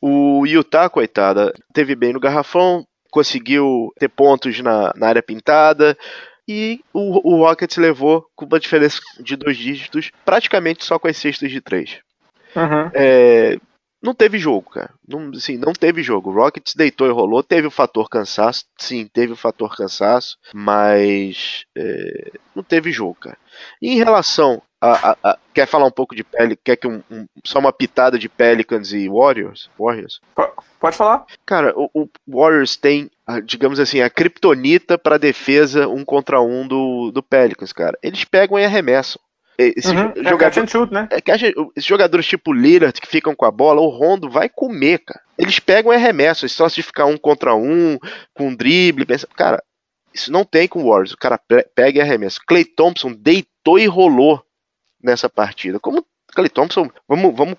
O Utah, coitada, teve bem no garrafão, conseguiu ter pontos na, na área pintada. E o, o Rockets levou com uma diferença de dois dígitos, praticamente só com as cestas de três. Uhum. É, não teve jogo, cara. Não, assim, não teve jogo. O Rockets deitou e rolou. Teve o fator cansaço. Sim, teve o fator cansaço. Mas é, não teve jogo, cara. E em relação a, a, a, quer falar um pouco de pele? Quer que um, um, só uma pitada de Pelicans e Warriors? Warriors? Pode falar. Cara, o, o Warriors tem, digamos assim, a kriptonita para defesa um contra um do, do Pelicans, cara. Eles pegam e arremessam. Esse uhum, é jogador, é shoot, né? É que esses jogadores tipo Lillard que ficam com a bola, o Rondo vai comer, cara. Eles pegam e arremessam, só se ficar um contra um, com um drible, pensa, cara, isso não tem com o Warriors. O cara pega e arremessa. Clay Thompson deitou e rolou nessa partida. Como Clay Thompson, vamos, vamos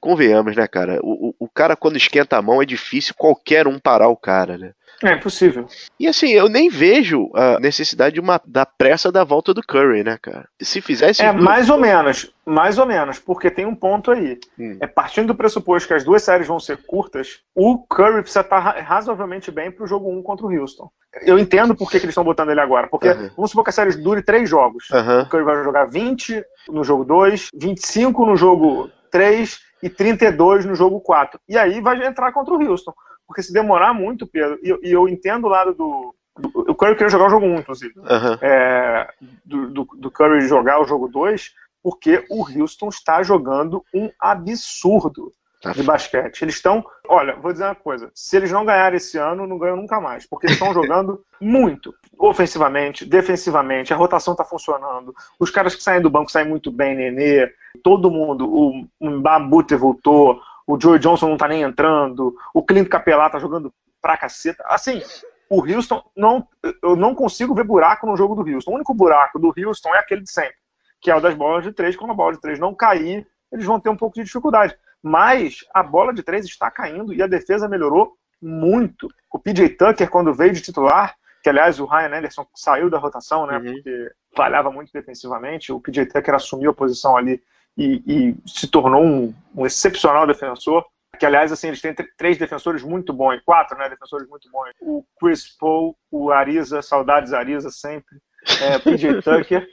convenhamos, né, cara? O, o, o cara, quando esquenta a mão, é difícil qualquer um parar o cara, né? É impossível. E assim, eu nem vejo a necessidade de uma, da pressa da volta do Curry, né, cara? Se fizesse. É, mais ou menos. Mais ou menos, porque tem um ponto aí. Hum. É partindo do pressuposto que as duas séries vão ser curtas, o Curry precisa estar razoavelmente bem pro jogo 1 contra o Houston. Eu entendo por que, que eles estão botando ele agora. Porque uhum. vamos supor que a série dure três jogos. Uhum. O Curry vai jogar 20 no jogo 2, 25 no jogo 3 e 32 no jogo 4. E aí vai entrar contra o Houston. Porque se demorar muito, Pedro, e, e eu entendo o lado do, do. O Curry queria jogar o jogo 1, inclusive. Uhum. É, do, do, do, Curry jogar o jogo 2, porque o Houston está jogando um absurdo tá. de basquete. Eles estão. Olha, vou dizer uma coisa: se eles não ganharem esse ano, não ganham nunca mais. Porque eles estão jogando muito. Ofensivamente, defensivamente, a rotação está funcionando. Os caras que saem do banco saem muito bem, Nenê, todo mundo. O Mbabute voltou o Joey Johnson não tá nem entrando, o Clint Capelá tá jogando pra caceta. Assim, o Houston, não, eu não consigo ver buraco no jogo do Houston. O único buraco do Houston é aquele de sempre, que é o das bolas de três. Quando a bola de três não cair, eles vão ter um pouco de dificuldade. Mas a bola de três está caindo e a defesa melhorou muito. O PJ Tucker, quando veio de titular, que aliás o Ryan Anderson saiu da rotação, né, uhum. porque falhava muito defensivamente, o PJ Tucker assumiu a posição ali e, e se tornou um, um, excepcional defensor. Que, aliás, assim, eles têm três defensores muito bons, quatro né, defensores muito bons. O Chris Paul, o Ariza, saudades Ariza sempre, é, o PJ Tucker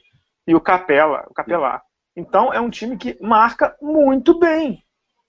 e o Capela, o Capelá. Então, é um time que marca muito bem.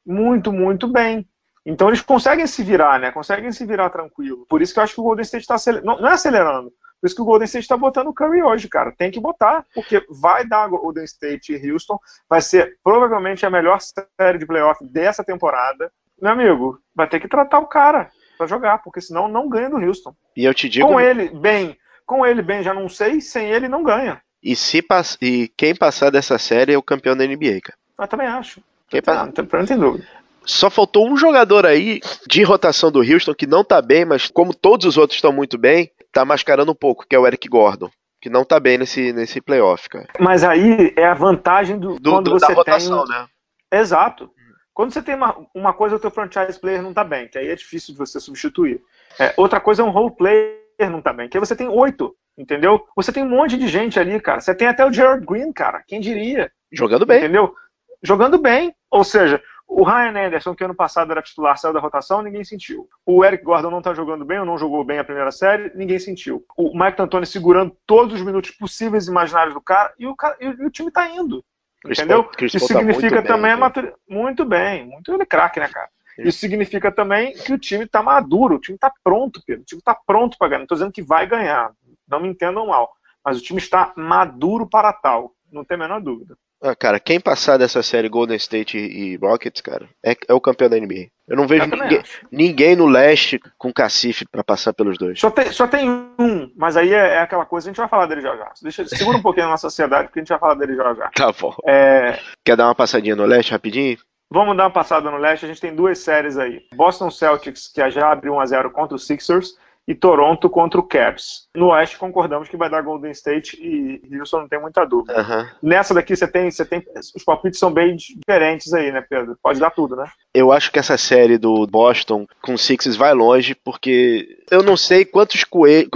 Muito, muito bem. Então eles conseguem se virar, né? Conseguem se virar tranquilo. Por isso que eu acho que o Golden State está acelerando. Não, não é acelerando, por isso que o Golden State está botando o Curry hoje, cara. Tem que botar, porque vai dar Golden State e Houston. Vai ser provavelmente a melhor série de playoff dessa temporada. Meu amigo, vai ter que tratar o cara para jogar, porque senão não ganha do Houston. E eu te digo. Com ele bem, com ele bem, já não sei, sem ele não ganha. E, se pass... e quem passar dessa série é o campeão da NBA, cara. Eu também acho. Quem não, não tem dúvida. Só faltou um jogador aí de rotação do Houston que não tá bem, mas como todos os outros estão muito bem, tá mascarando um pouco, que é o Eric Gordon. Que não tá bem nesse, nesse playoff, cara. Mas aí é a vantagem do, do quando do, você da rotação, tem... né? Exato. Quando você tem uma, uma coisa, o teu franchise player não tá bem, que aí é difícil de você substituir. É, outra coisa é um role player não tá bem, que aí você tem oito, entendeu? Você tem um monte de gente ali, cara. Você tem até o Gerard Green, cara. Quem diria? Jogando bem. Entendeu? Jogando bem. Ou seja, o Ryan Anderson, que ano passado era titular, saiu da rotação, ninguém sentiu. O Eric Gordon não está jogando bem ou não jogou bem a primeira série, ninguém sentiu. O Mike D'Antoni segurando todos os minutos possíveis e imaginários do cara e o, cara, e o time está indo. Chris entendeu? Chris Isso tá significa também bem, a maturidade. Muito bem, muito ele é craque, né, cara? Isso significa também que o time está maduro, o time está pronto, Pedro. O time está pronto para ganhar. Não estou dizendo que vai ganhar, não me entendam mal. Mas o time está maduro para tal, não tem a menor dúvida. Ah, cara, quem passar dessa série Golden State e Rockets, cara, é, é o campeão da NBA. Eu não vejo eu ninguém, ninguém, no leste com cacife para passar pelos dois. Só tem, só tem um, mas aí é, é, aquela coisa, a gente vai falar dele já já. Deixa, segura um pouquinho a nossa sociedade, porque a gente vai falar dele já já. Tá bom. É... Quer dar uma passadinha no leste rapidinho? Vamos dar uma passada no leste, a gente tem duas séries aí. Boston Celtics, que já abre 1x0 contra o Sixers, e Toronto contra o Cavs. No Oeste concordamos que vai dar Golden State e Houston não tem muita dúvida. Uhum. Nessa daqui você tem, você tem, os palpites são bem diferentes aí, né, Pedro? Pode dar tudo, né? Eu acho que essa série do Boston com Sixers vai longe porque eu não sei quantos coelhos,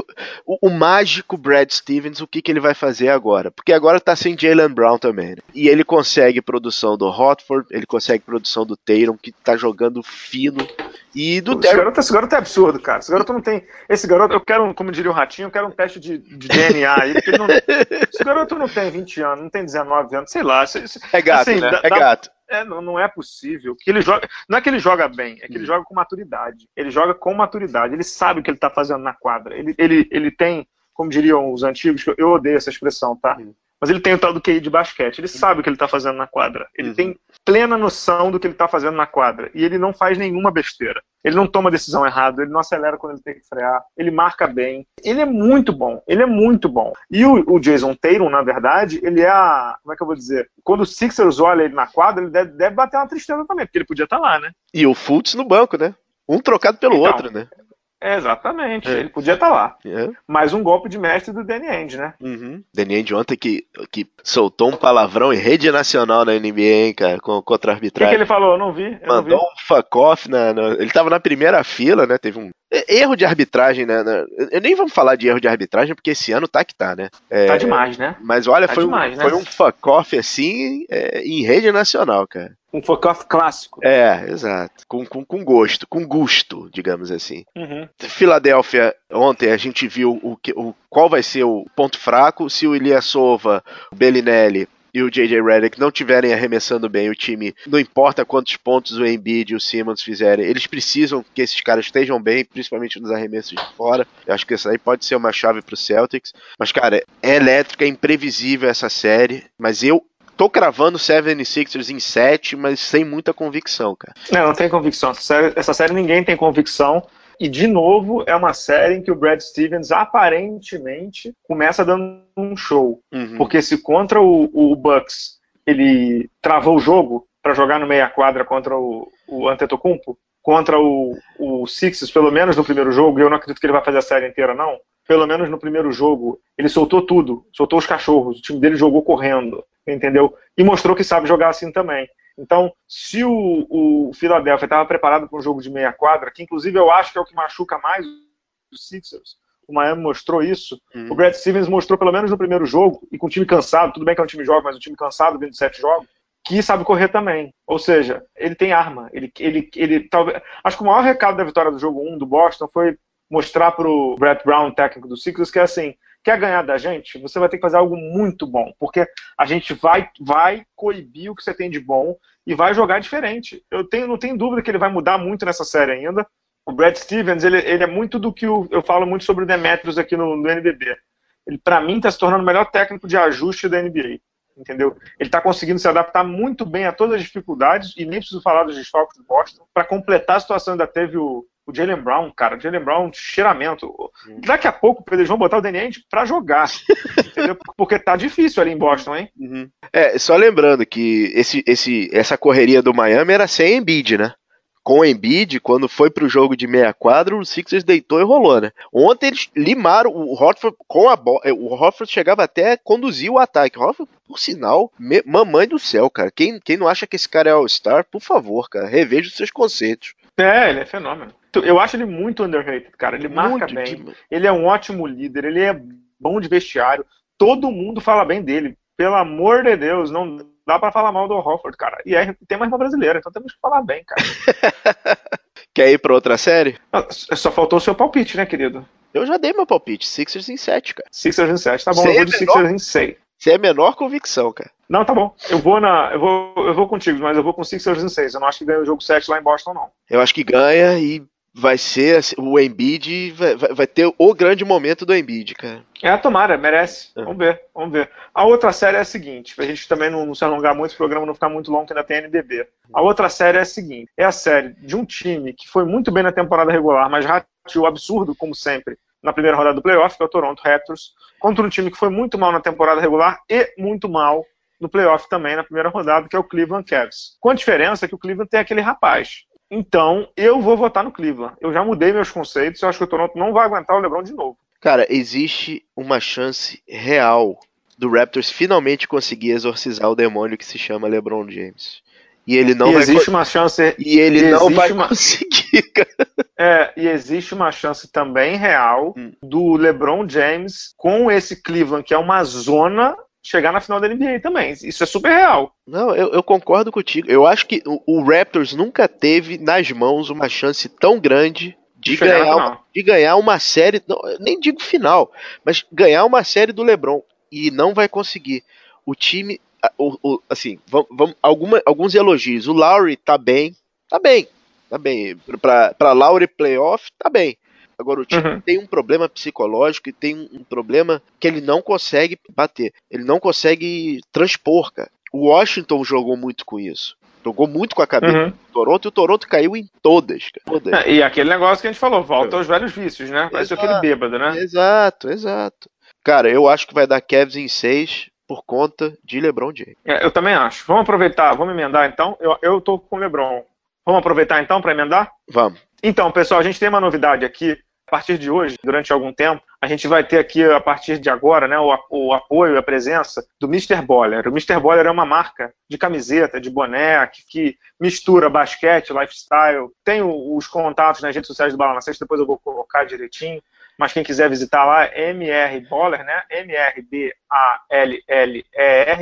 o, o, mágico Brad Stevens, o que, que ele vai fazer agora? Porque agora tá sem Jalen Brown também. Né? E ele consegue produção do Hotford, ele consegue produção do Tatum que tá jogando fino e do esse garoto, esse garoto é absurdo, cara. Esse garoto não tem. Esse garoto, eu quero, como diria o Ratinho, eu quero um teste de, de DNA aí, porque não. Esse garoto não tem 20 anos, não tem 19 anos, sei lá. É gato, assim, né? Dá, é gato. É, não, não, é possível. Que ele joga, não é que ele joga bem, é que ele hum. joga com maturidade. Ele joga com maturidade. Ele sabe o que ele está fazendo na quadra. Ele, ele, ele tem, como diriam os antigos, eu odeio essa expressão, tá? Mas ele tem o tal do QI de basquete. Ele sabe o que ele está fazendo na quadra. Ele uhum. tem plena noção do que ele está fazendo na quadra. E ele não faz nenhuma besteira. Ele não toma decisão errada, ele não acelera quando ele tem que frear, ele marca bem. Ele é muito bom, ele é muito bom. E o, o Jason Tatum, na verdade, ele é a. Como é que eu vou dizer? Quando o Sixers olha ele na quadra, ele deve, deve bater uma tristeza também, porque ele podia estar tá lá, né? E o Fultz no banco, né? Um trocado pelo então, outro, né? Exatamente, é. ele podia estar tá lá. É. Mais um golpe de mestre do Danny Ainge, né? Uhum. Danny Ainge ontem que, que soltou um palavrão em rede nacional na NBA, hein, cara, contra a arbitragem. O que, que, ele falou? Eu não vi. Eu Mandou não vi. um fuck off, na, na, ele tava na primeira fila, né, teve um erro de arbitragem, né, eu nem vamos falar de erro de arbitragem, porque esse ano tá que tá, né. É, tá demais, né? Mas olha, tá foi, demais, um, né? foi um fuck off, assim, é, em rede nacional, cara. Um fuck-off clássico. É, exato. Com, com, com gosto, com gusto, digamos assim. Uhum. Filadélfia, ontem a gente viu o, o, qual vai ser o ponto fraco. Se o Ilyasova, o Bellinelli e o J.J. Redick não tiverem arremessando bem o time, não importa quantos pontos o Embiid e o Simmons fizerem, eles precisam que esses caras estejam bem, principalmente nos arremessos de fora. Eu acho que isso aí pode ser uma chave pro Celtics. Mas, cara, é elétrica, é imprevisível essa série, mas eu tô cravando 76ers em 7, mas sem muita convicção, cara. Não, não tem convicção. Essa série, essa série ninguém tem convicção. E, de novo, é uma série em que o Brad Stevens aparentemente começa dando um show. Uhum. Porque se contra o, o, Bucks ele travou o jogo para jogar no meia quadra contra o, o Antetokounmpo, contra o, o Sixers, pelo menos no primeiro jogo, e eu não acredito que ele vai fazer a série inteira, não. Pelo menos no primeiro jogo, ele soltou tudo, soltou os cachorros, o time dele jogou correndo entendeu? E mostrou que sabe jogar assim também. Então, se o, o Philadelphia estava preparado para um jogo de meia quadra, que inclusive eu acho que é o que machuca mais os Sixers, o Miami mostrou isso, hum. o Brad Stevens mostrou pelo menos no primeiro jogo, e com o time cansado, tudo bem que é um time jovem, mas um time cansado vindo de sete jogos, que sabe correr também. Ou seja, ele tem arma. Ele, ele, ele talvez. Acho que o maior recado da vitória do jogo 1 do Boston foi mostrar para o Brett Brown, técnico do Sixers, que é assim: quer ganhar da gente, você vai ter que fazer algo muito bom, porque a gente vai, vai coibir o que você tem de bom e vai jogar diferente. Eu tenho, não tenho dúvida que ele vai mudar muito nessa série ainda. O Brad Stevens, ele, ele é muito do que o, eu falo muito sobre o Demetrius aqui no, no NBB. Ele, para mim, está se tornando o melhor técnico de ajuste da NBA. Entendeu? Ele está conseguindo se adaptar muito bem a todas as dificuldades, e nem preciso falar dos desfalques do Boston. Para completar a situação, ainda teve o, o Jalen Brown, cara, o Jalen Brown, cheiramento. Daqui a pouco eles vão botar o Danny Ainge pra jogar, entendeu? Porque tá difícil ali em Boston, hein? Uhum. É, só lembrando que esse, esse, essa correria do Miami era sem Embiid, né? Com o Embiid, quando foi pro jogo de meia quadra, o Sixers deitou e rolou, né? Ontem eles limaram o Horford com a bola. É, o Horford chegava até a conduzir o ataque. O Horford, por sinal, mamãe do céu, cara. Quem, quem não acha que esse cara é All-Star, por favor, cara, reveja os seus conceitos. É, ele é fenômeno. Eu acho ele muito underrated, cara. Ele marca muito bem. De... Ele é um ótimo líder, ele é bom de vestiário. Todo mundo fala bem dele. Pelo amor de Deus, não dá para falar mal do Hofford, cara. E é, tem mais uma brasileira, então temos que falar bem, cara. Quer ir pra outra série? Só faltou o seu palpite, né, querido? Eu já dei meu palpite. Sixers em 7, cara. Sixers em 7, tá bom. Eu vou de. Sixers em 6. Você é menor convicção, cara. Não, tá bom. Eu vou na. Eu vou, eu vou contigo, mas eu vou com Sixers em 6. Eu não acho que ganha o jogo 7 lá em Boston, não. Eu acho que ganha e vai ser assim, o Embiid vai, vai, ter o grande momento do Embiid, cara. É, tomara, merece. É. Vamos ver, vamos ver. A outra série é a seguinte, pra gente também não, não se alongar muito, o programa não ficar muito longo, que ainda tem NBB. A outra série é a seguinte, é a série de um time que foi muito bem na temporada regular, mas rateou absurdo, como sempre, na primeira rodada do playoff, que é o Toronto Raptors, contra um time que foi muito mal na temporada regular e muito mal no playoff também, na primeira rodada, que é o Cleveland Cavs. Com a diferença que o Cleveland tem aquele rapaz, então, eu vou votar no Cleveland. Eu já mudei meus conceitos. Eu acho que o Toronto não vai aguentar o LeBron de novo. Cara, existe uma chance real do Raptors finalmente conseguir exorcizar o demônio que se chama LeBron James. E ele não e vai existe uma chance e ele e não vai uma... conseguir. é, e existe uma chance também real hum. do LeBron James com esse Cleveland que é uma zona chegar na final da NBA também. Isso é super real. Não, eu, eu concordo contigo. Eu acho que o, o, Raptors nunca teve nas mãos uma chance tão grande de, ganhar, uma, de ganhar uma série, não, nem digo final, mas ganhar uma série do LeBron. E não vai conseguir. O time o, o, assim, vamos, vamos, alguma, alguns elogios. O Lowry tá bem, tá bem, tá bem. Pra, pra Lowry playoff, tá bem. Agora, o time uhum. tem um problema psicológico e tem um, um problema que ele não consegue bater. Ele não consegue transpor, cara. O Washington jogou muito com isso. Jogou muito com a cabeça uhum. do Toronto e o Toronto caiu em todas. todas. É, e aquele negócio que a gente falou, volta aos velhos vícios, né? Parece aquele bêbado, né? Exato, exato. Cara, eu acho que vai dar Cavs em 6 por conta de LeBron James. É, eu também acho. Vamos aproveitar, vamos emendar então. Eu, eu tô com o LeBron. Vamos aproveitar então para emendar? Vamos. Então, pessoal, a gente tem uma novidade aqui a partir de hoje, durante algum tempo, a gente vai ter aqui, a partir de agora, né, o, o apoio e a presença do Mr. Boller. O Mr. Boller é uma marca de camiseta, de boné, que, que mistura basquete, lifestyle. Tem os contatos nas redes sociais do Balançante, depois eu vou colocar direitinho mas quem quiser visitar lá, MR Boller, né? M-R-B-A-L-L-E-R,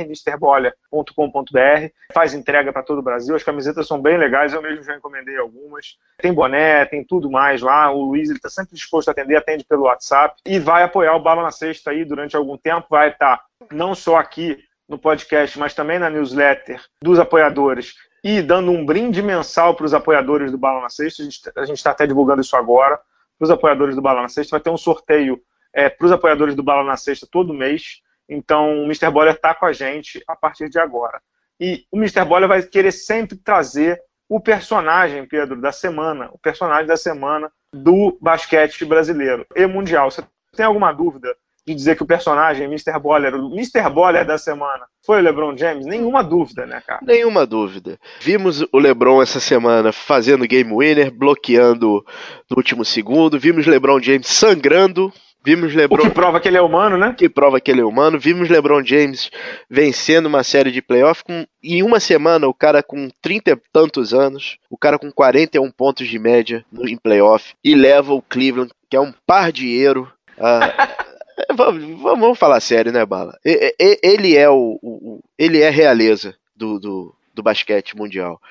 mrboller.com.br. Faz entrega para todo o Brasil. As camisetas são bem legais, eu mesmo já encomendei algumas. Tem boné, tem tudo mais lá. O Luiz está sempre disposto a atender, atende pelo WhatsApp e vai apoiar o Bala na Sexta aí durante algum tempo. Vai estar tá não só aqui no podcast, mas também na newsletter dos apoiadores e dando um brinde mensal para os apoiadores do Bala na Sexta. A gente está até divulgando isso agora para os apoiadores do Bala na Sexta. Vai ter um sorteio é, para os apoiadores do Bala na Sexta todo mês. Então, o Mr. Boller está com a gente a partir de agora. E o Mr. Boller vai querer sempre trazer o personagem, Pedro, da semana, o personagem da semana do basquete brasileiro e mundial. Você tem alguma dúvida de dizer que o personagem Mr. Boller, o Mr. Boller da semana, foi o LeBron James? Nenhuma dúvida, né, cara? Nenhuma dúvida. Vimos o LeBron essa semana fazendo game winner, bloqueando no último segundo, vimos LeBron James sangrando Vimos LeBron. O que prova que ele é humano, né? Que prova que ele é humano. Vimos LeBron James vencendo uma série de playoffs. Com... Em uma semana, o cara com 30 e tantos anos, o cara com 41 pontos de média em playoff, e leva o Cleveland, que é um par de euro, a, vamos, vamos falar sério, né, Bala? Ele é o, o ele é a realeza do, do, do basquete mundial.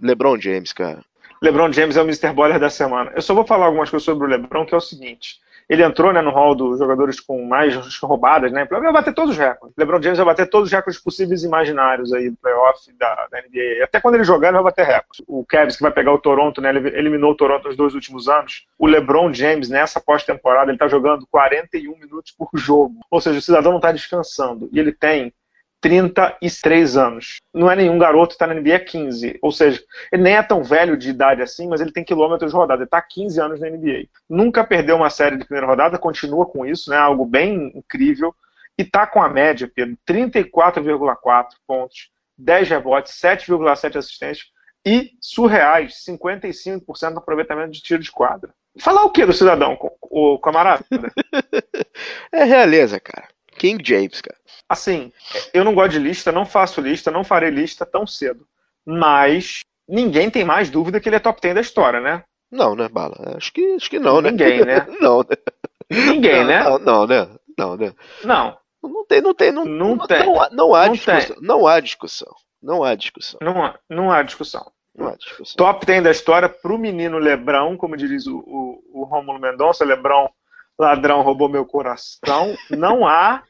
LeBron James, cara. LeBron James é o Mr. Boller da semana. Eu só vou falar algumas coisas sobre o LeBron, que é o seguinte. Ele entrou né, no hall dos jogadores com mais roubadas, né? Vai bater todos os recordes. LeBron James vai bater todos os recordes possíveis e imaginários aí do playoff da, da NBA. Até quando ele jogar, ele vai bater recordes. O Cavs, que vai pegar o Toronto, né? Ele eliminou o Toronto nos dois últimos anos. O LeBron James, nessa pós-temporada, ele tá jogando 41 minutos por jogo. Ou seja, o cidadão não tá descansando. E ele tem 33 anos. Não é nenhum garoto, está na NBA há 15. Ou seja, ele nem é tão velho de idade assim, mas ele tem quilômetros de rodada. Ele está há 15 anos na NBA. Nunca perdeu uma série de primeira rodada, continua com isso, né? Algo bem incrível. E está com a média, Pedro, 34,4 pontos, 10 rebotes, 7,7 assistências e surreais, 55% de aproveitamento de tiro de quadra. Falar o que do cidadão, o camarada? é realeza, cara. King James, cara. Assim, eu não gosto de lista, não faço lista, não farei lista tão cedo. Mas ninguém tem mais dúvida que ele é top 10 da história, né? Não, né, Bala? Acho que, acho que não, né? Ninguém, né? não, né? Ninguém, né? Não, não, né? Não, né? Não. Não tem, não tem, não, não, não tem. Não, há, não há não discussão. Tem. Não há discussão. Não há discussão. Não há, não há discussão. Não há discussão. Top 10 da história pro menino Lebrão, como diz o, o, o Rômulo Mendonça, Lebrão, ladrão roubou meu coração. Não há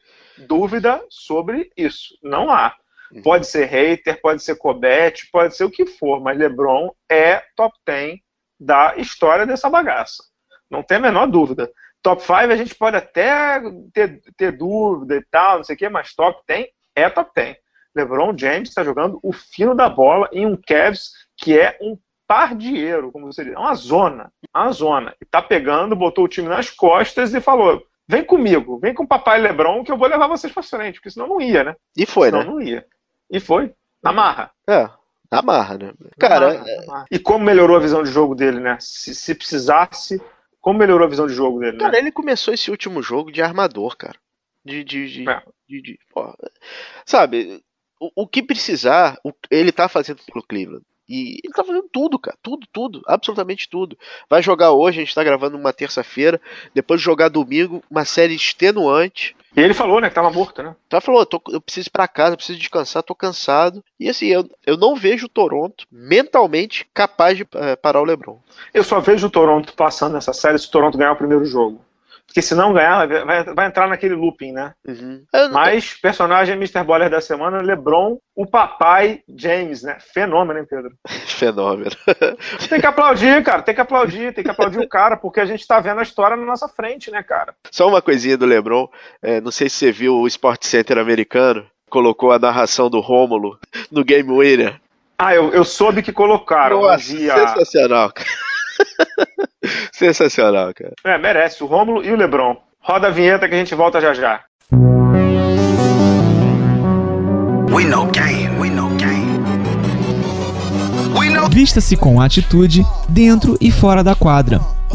dúvida sobre isso. Não há. Uhum. Pode ser hater, pode ser Cobete, pode ser o que for, mas LeBron é top 10 da história dessa bagaça. Não tem a menor dúvida. Top 5 a gente pode até ter, ter dúvida e tal, não sei o quê, mas top 10 é top 10. LeBron James está jogando o fino da bola em um Cavs que é um pardieiro, como você diz, é uma zona, uma zona. E tá pegando, botou o time nas costas e falou: vem comigo, vem com o papai Lebron que eu vou levar vocês pra frente, porque senão não ia, né? E foi, senão né? não ia. E foi. Na marra. É, na marra, né? Cara. É... E como melhorou a visão de jogo dele, né? Se, se precisasse, como melhorou a visão de jogo dele, Cara, né? ele começou esse último jogo de armador, cara. De. de, de, é. de, de sabe, o, o que precisar, o, ele tá fazendo pelo Cleveland. E ele tá fazendo tudo, cara. Tudo, tudo. Absolutamente tudo. Vai jogar hoje, a gente tá gravando uma terça-feira. Depois de jogar domingo, uma série extenuante. E ele falou, né, que tava morto, né? Então falou, tô, eu preciso ir pra casa, preciso descansar, tô cansado. E assim, eu, eu não vejo o Toronto mentalmente capaz de é, parar o LeBron. Eu só vejo o Toronto passando essa série se o Toronto ganhar o primeiro jogo. Porque se não ganhar, vai, vai entrar naquele looping, né? Uhum. Mas, personagem Mr. Boller da semana, LeBron, o papai James, né? Fenômeno, hein, Pedro? Fenômeno. tem que aplaudir, cara, tem que aplaudir, tem que aplaudir o cara, porque a gente tá vendo a história na nossa frente, né, cara? Só uma coisinha do LeBron, é, não sei se você viu o Sport Center americano, colocou a narração do Rômulo no Game Winner. Ah, eu, eu soube que colocaram. Nossa, sensacional, cara. Sensacional, cara. É, merece. O Rômulo e o Lebron. Roda a vinheta que a gente volta já já. We know game, we know game. We know... Vista-se com atitude dentro e fora da quadra.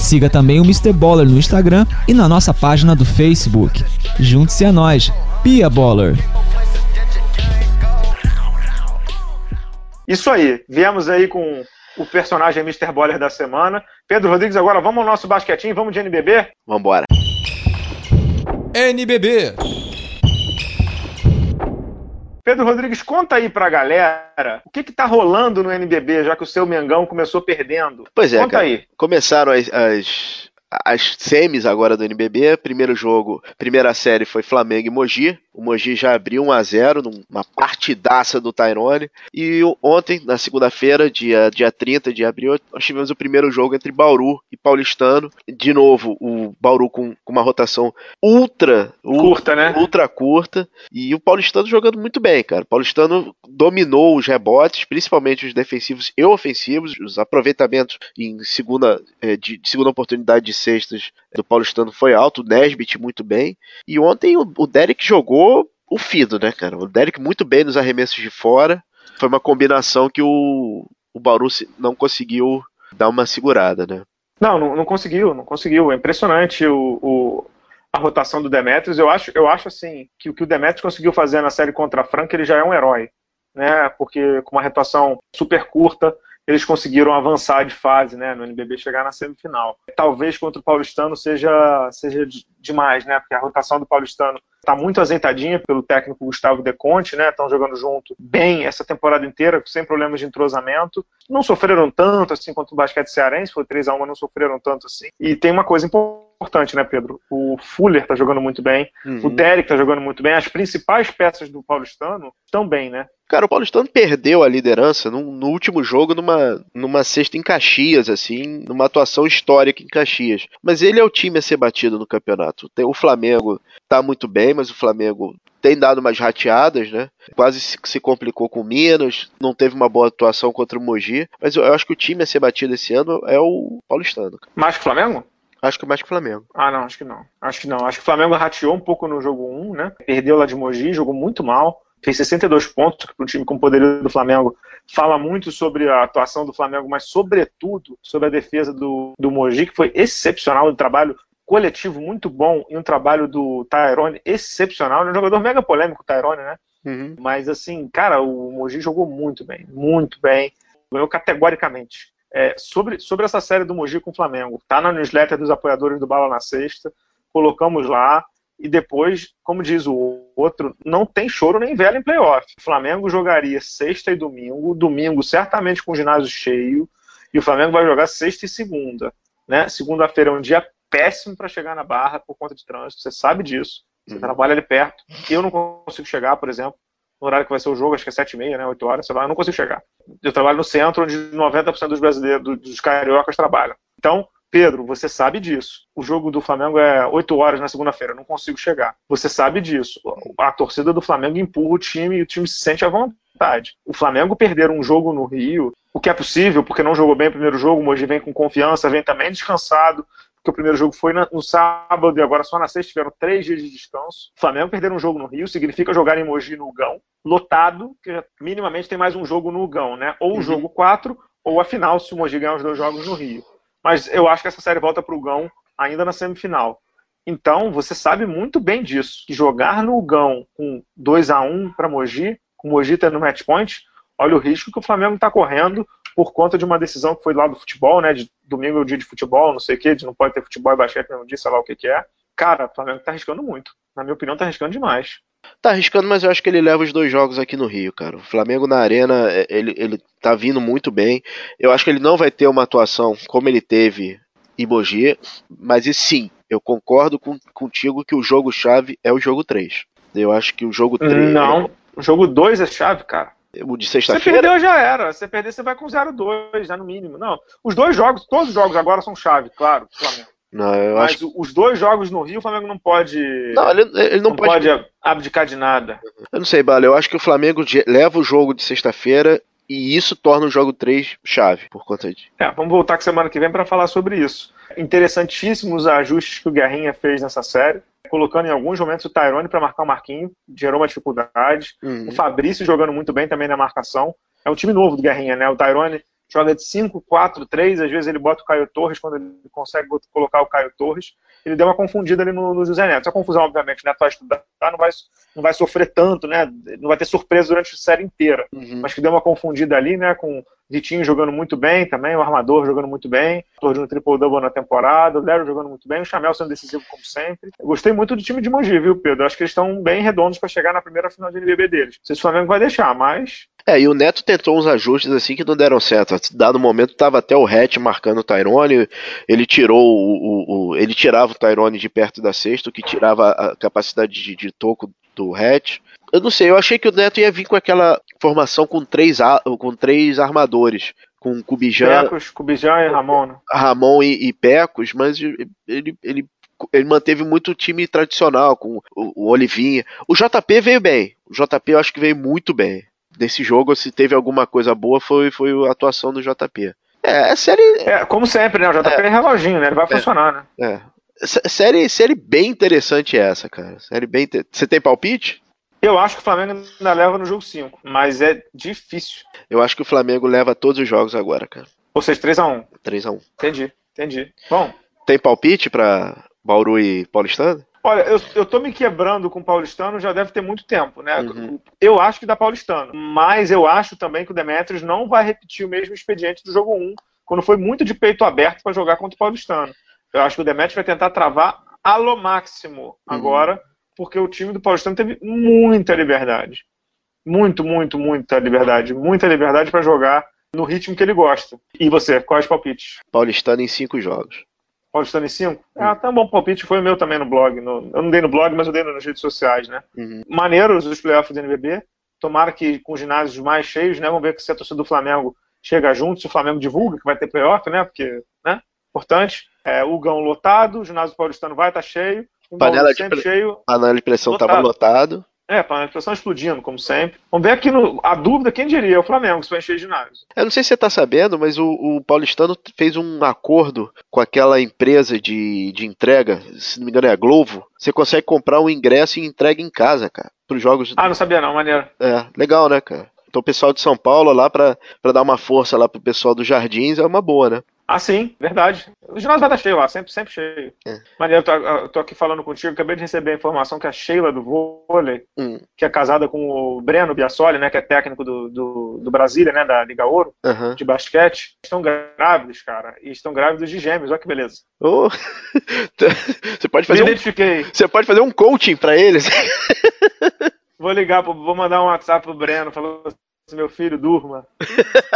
Siga também o Mr. Baller no Instagram e na nossa página do Facebook. Junte-se a nós, Pia Baller. Isso aí, viemos aí com o personagem Mr. Boller da semana. Pedro Rodrigues, agora vamos ao nosso basquetinho, vamos de NBB? Vambora. NBB. Pedro Rodrigues, conta aí pra galera o que que tá rolando no NBB, já que o seu Mengão começou perdendo. Pois é, conta cara, aí. Começaram as, as as semis agora do NBB. Primeiro jogo, primeira série foi Flamengo e Mogi. O Mogi já abriu 1 a 0 numa partidaça do Tyrone. E ontem, na segunda-feira, dia, dia 30 de abril, nós tivemos o primeiro jogo entre Bauru e Paulistano. De novo, o Bauru com, com uma rotação ultra curta, ultra, né? Ultra curta. E o Paulistano jogando muito bem, cara. O Paulistano dominou os rebotes, principalmente os defensivos e ofensivos, os aproveitamentos em segunda, eh, de, de segunda oportunidade de cestas do Paulistano foi alto, o Nesbit muito bem. E ontem o, o Derek jogou o fido, né, cara? O Derek muito bem nos arremessos de fora. Foi uma combinação que o, o Bauru não conseguiu dar uma segurada, né? Não, não, não conseguiu, não conseguiu. É impressionante o, o, a rotação do Demetrius. Eu acho, eu acho assim que o que o Demetrius conseguiu fazer na série contra a Franca, ele já é um herói, né? Porque com uma rotação super curta, eles conseguiram avançar de fase, né, no NBB chegar na semifinal. Talvez contra o Paulistano seja seja demais, né, porque a rotação do Paulistano está muito azeitadinha pelo técnico Gustavo De Conte, né? Estão jogando junto bem essa temporada inteira, sem problemas de entrosamento. Não sofreram tanto assim quanto o basquete cearense, foi 3 a 1 mas não sofreram tanto assim. E tem uma coisa importante, né, Pedro? O Fuller está jogando muito bem, uhum. o Derek está jogando muito bem, as principais peças do Paulistano estão bem, né? Cara, o Paulistano perdeu a liderança no, no, último jogo numa, numa sexta em Caxias, assim, numa atuação histórica em Caxias. Mas ele é o time a ser batido no campeonato. Tem, o Flamengo tá muito bem, mas o Flamengo tem dado umas rateadas, né? Quase se, se complicou com o Minas, não teve uma boa atuação contra o Mogi. Mas eu, eu acho que o time a ser batido esse ano é o Paulistano. Mais que o Flamengo? Acho que mais que o Flamengo. Ah, não, acho que não. Acho que não. Acho que o Flamengo rateou um pouco no jogo 1, né? Perdeu lá de Mogi, jogou muito mal fez 62 pontos, que para um time com o poderio do Flamengo fala muito sobre a atuação do Flamengo, mas sobretudo sobre a defesa do, do Mogi, que foi excepcional, um trabalho coletivo muito bom e um trabalho do Tyrone excepcional, é um jogador mega polêmico, o Tyrone, né? Uhum. Mas assim, cara, o Mogi jogou muito bem, muito bem, ganhou categoricamente. É, sobre, sobre essa série do Mogi com o Flamengo, tá na newsletter dos apoiadores do Bala na Sexta, colocamos lá, e depois, como diz o outro, não tem choro nem vela em playoff. O Flamengo jogaria sexta e domingo, domingo certamente com o ginásio cheio, e o Flamengo vai jogar sexta e segunda. Né? Segunda-feira é um dia péssimo para chegar na Barra por conta de trânsito, você sabe disso. Você uhum. trabalha ali perto. Eu não consigo chegar, por exemplo, no horário que vai ser o jogo, acho que é 7 e meia, né, 8 horas, sei lá, eu não consigo chegar. Eu trabalho no centro, onde 90% dos brasileiros, dos cariocas trabalham. Então, Pedro, você sabe disso. O jogo do Flamengo é 8 horas na segunda-feira, não consigo chegar. Você sabe disso. A torcida do Flamengo empurra o time e o time se sente à vontade. O Flamengo perder um jogo no Rio, o que é possível, porque não jogou bem o primeiro jogo, hoje vem com confiança, vem também descansado, porque o primeiro jogo foi no sábado e agora só na sexta tiveram três dias de descanso. O Flamengo perder um jogo no Rio significa jogar em Mogi no Gão, lotado, que minimamente tem mais um jogo no Gão, né? Ou o uhum. jogo 4, ou a final, se o Mogi ganhar os dois jogos no Rio. Mas eu acho que essa série volta para o Gão ainda na semifinal. Então, você sabe muito bem disso, que jogar no Gão com 2 a 1 para Mogi, com o Mogi tendo match point, olha o risco que o Flamengo está correndo por conta de uma decisão que foi lá do futebol, né? De domingo é o dia de futebol, não sei o quê, de não pode ter futebol e basquete no dia, sei lá o que, que é. Cara, o Flamengo está arriscando muito. Na minha opinião, está arriscando demais. Tá arriscando, mas eu acho que ele leva os dois jogos aqui no Rio, cara. O Flamengo na arena, é, ele, ele tá vindo muito bem. Eu acho que ele não vai ter uma atuação como ele teve em Mogi, mas e sim, eu concordo com, contigo que o jogo-chave é o jogo 3. Eu acho que o jogo 3. Não, o jogo 2 é chave, cara. O de sexta-feira. Você perdeu já era. Você perder, você vai com 0-2, já no mínimo. Não. Os dois jogos, todos os jogos agora são chave, claro, Flamengo. Não, eu Mas acho... os dois jogos no Rio, o Flamengo não pode. Não, ele, ele não, não pode... pode... abdicar de nada. Eu não sei, Bala. Eu acho que o Flamengo leva o jogo de sexta-feira e isso torna o jogo 3 chave por conta disso. É, vamos voltar com semana que vem para falar sobre isso. Interessantíssimos ajustes que o Guerrinha fez nessa série, colocando em alguns momentos o Tyrone para marcar o Marquinho, gerou uma dificuldade. Uhum. O Fabrício jogando muito bem também na marcação. É um time novo do Guerrinha, né? O Tyrone joga de 5, 4, 3, às vezes ele bota o Caio Torres quando ele consegue colocar o Caio Torres. Ele deu uma confundida ali no, no José Neto. Essa confusão, obviamente, o Neto vai estudar, não vai, não vai sofrer tanto, né? Não vai ter surpresa durante a série inteira. Uhum. Mas que deu uma confundida ali, né? Com Vitinho jogando muito bem também, o Armador jogando muito bem, Torres no triple-double na temporada, o Lero jogando muito bem, o Chamel sendo decisivo como sempre. Eu gostei muito do time de Mogi, viu, Pedro? Acho que eles estão bem redondos para chegar na primeira final de NBB deles. Não sei se o Flamengo vai deixar, mas é, e o Neto tentou uns ajustes assim que não deram certo. Dado momento estava até o Hatch marcando o Tyrone, ele tirou o, o, o, ele tirava o Tyrone de perto da cesta, que tirava a capacidade de, de toco do Hatch. Eu não sei, eu achei que o Neto ia vir com aquela formação com três, com três armadores. Com Cubijan. Pecos, Cubijan e Ramon. Né? Ramon e, e Pecos, mas ele, ele, ele manteve muito o time tradicional, com o, Olivinha. O JP veio bem. O JP eu acho que veio muito bem. Nesse jogo, se teve alguma coisa boa, foi, foi a atuação do JP. É, é série. É, como sempre, né? O JP é, é reloginho, né? Ele vai é, funcionar, né? É. Série, série bem interessante essa, cara. Série bem. Você tem palpite? Eu acho que o Flamengo ainda leva no jogo 5, mas é difícil. Eu acho que o Flamengo leva todos os jogos agora, cara. Ou seja, 3x1. 3x1. Entendi, entendi. Bom. Tem palpite pra Bauru e Paulistano? Olha, eu, eu tô me quebrando com o Paulistano já deve ter muito tempo, né? Uhum. Eu acho que dá Paulistano, mas eu acho também que o Demetrius não vai repetir o mesmo expediente do jogo 1, quando foi muito de peito aberto para jogar contra o Paulistano. Eu acho que o Demetrius vai tentar travar a lo máximo uhum. Porque o time do Paulistano teve muita liberdade. Muito, muito, muita liberdade. Muita liberdade para jogar no ritmo que ele gosta. E você, quais palpites? Paulistano em cinco jogos. Paulistano em 5? Ah, tá um bom palpite, foi o meu também no blog. No, eu não dei no blog, mas eu dei nas redes sociais, né? Uhum. Maneiros os playoffs do NBB. Tomara que com os ginásios mais cheios, né? Vamos ver se a torcida do Flamengo chega junto, se o Flamengo divulga que vai ter playoff, né? Porque, né? Importante. É, o Gão lotado, o ginásio paulistano vai estar tá cheio. Panela de, pre... cheio, panela de pressão estava lotado. É, a pressão explodindo, como sempre. Vamos ver aqui no, a dúvida, quem diria? É o Flamengo, se vai encher ginásio. Eu não sei se você está sabendo, mas o, o, Paulistano fez um acordo com aquela empresa de, de entrega, se não me engano é a Globo. Você consegue comprar um ingresso e entrega em casa, cara, para os jogos. Ah, não sabia não, maneiro. É, legal, né, cara? Então o pessoal de São Paulo lá para dar uma força lá pro pessoal dos Jardins é uma boa, né? Ah, sim, verdade. O ginásio vai estar cheio lá, sempre, sempre cheio. É. Mas eu tô, aqui falando contigo, acabei de receber a informação que a Sheila do vôlei, hum. que é casada com o Breno Biasoli, né, que é técnico do, do, do Brasília, né, da Liga Ouro, uhum. de basquete, estão grávidos, cara, e estão grávidos de gêmeos, olha que beleza. Oh. você pode fazer Me identifiquei. Um, você pode fazer um coaching para eles. vou ligar, vou mandar um WhatsApp pro Breno, falando assim, meu filho, durma.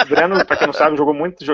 O Breno, pra quem não sabe, jogou muito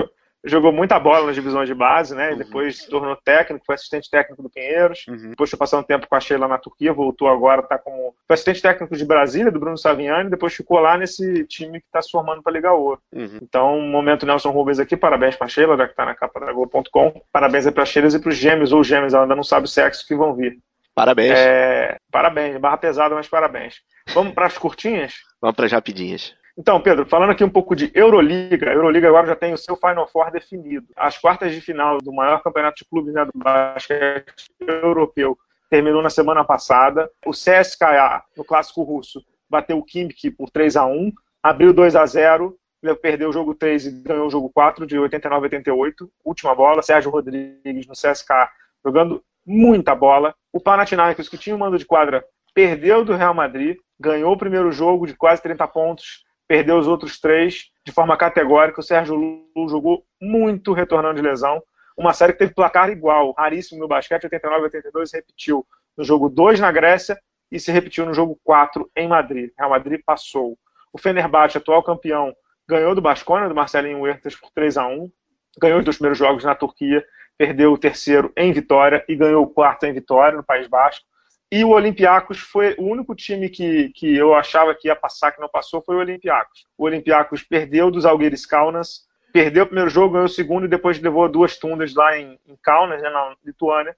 jogou muita bola nas divisões de base, né? E uhum. depois se tornou técnico, foi assistente técnico do Pinheiros. Uhum. Depois foi passar um tempo com a Sheila na Turquia, voltou agora, tá como foi assistente técnico de Brasília, do Bruno Saviani, depois ficou lá nesse time que está se formando para Liga Ouro. Uhum. Então, momento Nelson Rubens aqui, parabéns para a Sheila, já que está na capa da Globo.com. Parabéns aí para Sheila e para os gêmeos ou gêmeos, ela ainda não sabe o sexo que vão vir. Parabéns. É, parabéns, barra pesada, mas parabéns. Vamos para as curtinhas? Vamos para as rapidinhas. Então, Pedro, falando aqui um pouco de Euroliga, a Euroliga agora já tem o seu Final Four definido. As quartas de final do maior campeonato de clubes né, do basquete europeu terminou na semana passada. O CSKA, no clássico russo, bateu o Kimki por 3 a 1 abriu 2 a 0 perdeu o jogo 3 e ganhou o jogo 4 de 89 a 88. Última bola, Sérgio Rodrigues no CSKA jogando muita bola. O Panathinaikos, que tinha um mando de quadra, perdeu do Real Madrid, ganhou o primeiro jogo de quase 30 pontos, perdeu os outros três de forma categórica. O Sérgio Lu jogou muito retornando de lesão. Uma série que teve placar igual, raríssimo no basquete, 89-82, repetiu no jogo 2 na Grécia e se repetiu no jogo 4 em Madrid. Real Madrid passou. O Fenerbahçe, atual campeão, ganhou do Basconia, do Marcelinho Huertas, por 3 a 1 ganhou os dois primeiros jogos na Turquia, perdeu o terceiro em Vitória e ganhou o quarto em Vitória, no País Basco. E o Olympiacos foi o único time que, que eu achava que ia passar, que não passou, foi o Olympiacos. O Olympiacos perdeu dos Algueires Kaunas, perdeu o primeiro jogo, ganhou o segundo e depois levou duas tundas lá em, em Kaunas, né, na Lituânia.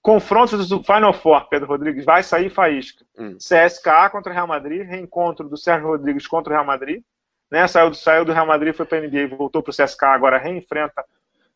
Confrontos do Final Four, Pedro Rodrigues, vai sair faísca. Hum. CSKA contra Real Madrid, reencontro do Sérgio Rodrigues contra o Real Madrid. Né, saiu, saiu do Real Madrid, foi para a NBA e voltou para o CSKA, agora reenfrenta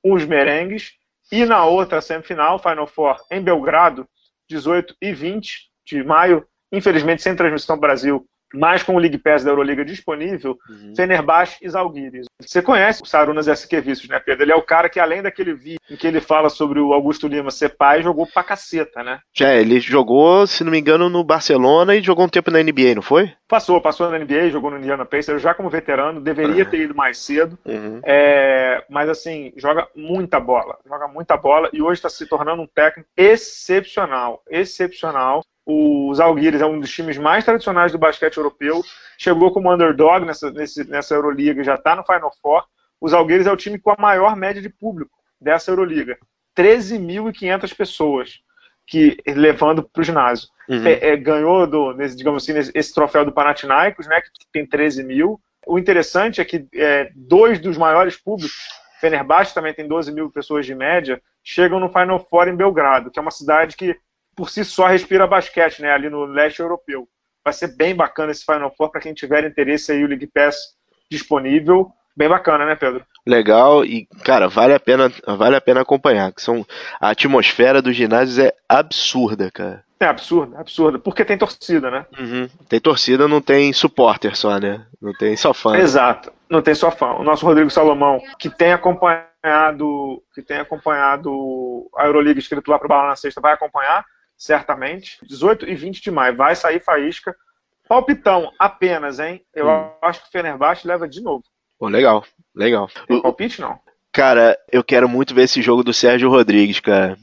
os merengues. E na outra semifinal, Final Four, em Belgrado, 18 e 20 de maio, infelizmente sem transmissão Brasil, mas com o League Pass da Euroliga disponível, uhum. Fenerbahçe e Zalgiris. Você conhece o Sarunas Esquevicius, né, Pedro? Ele é o cara que, além daquele vídeo em que ele fala sobre o Augusto Lima ser pai, jogou pra caceta, né? É, ele jogou, se não me engano, no Barcelona e jogou um tempo na NBA, não foi? Passou, passou na NBA, jogou no Indiana Pacers, já como veterano, deveria uhum. ter ido mais cedo, uhum. é, mas assim, joga muita bola, joga muita bola e hoje está se tornando um técnico excepcional, excepcional. O Zalgiris é um dos times mais tradicionais do basquete europeu. Chegou como underdog nessa, nesse, nessa Euroliga, já está no Final Four. O Zalgiris é o time com a maior média de público dessa Euroliga. 13.500 pessoas que levando para o ginásio. Uhum. É, é, ganhou, do, nesse, digamos assim, esse troféu do Panathinaikos, né, que tem 13 mil. O interessante é que é, dois dos maiores públicos, Fenerbahçe também tem 12 mil pessoas de média, chegam no Final Four em Belgrado, que é uma cidade que por si só respira basquete, né, ali no leste europeu. Vai ser bem bacana esse Final Four para quem tiver interesse aí o League Pass disponível. Bem bacana, né, Pedro? Legal e, cara, vale a pena, vale a pena acompanhar. Que são, a atmosfera dos ginásios é absurda, cara. É absurda, absurda, porque tem torcida, né? Uhum. Tem torcida, não tem supporter só, né? Não tem só fã. Exato, não tem só fã. O nosso Rodrigo Salomão, que tem acompanhado, que tem acompanhado a Euroliga escrito lá pro Bala na Sexta, vai acompanhar certamente. 18 e 20 de maio, vai sair faísca. Palpitão apenas, hein? Eu hum. acho que o Fenerbahçe leva de novo. Pô, legal, legal. Tem palpite, não? Cara, eu quero muito ver esse jogo do Sérgio Rodrigues, cara.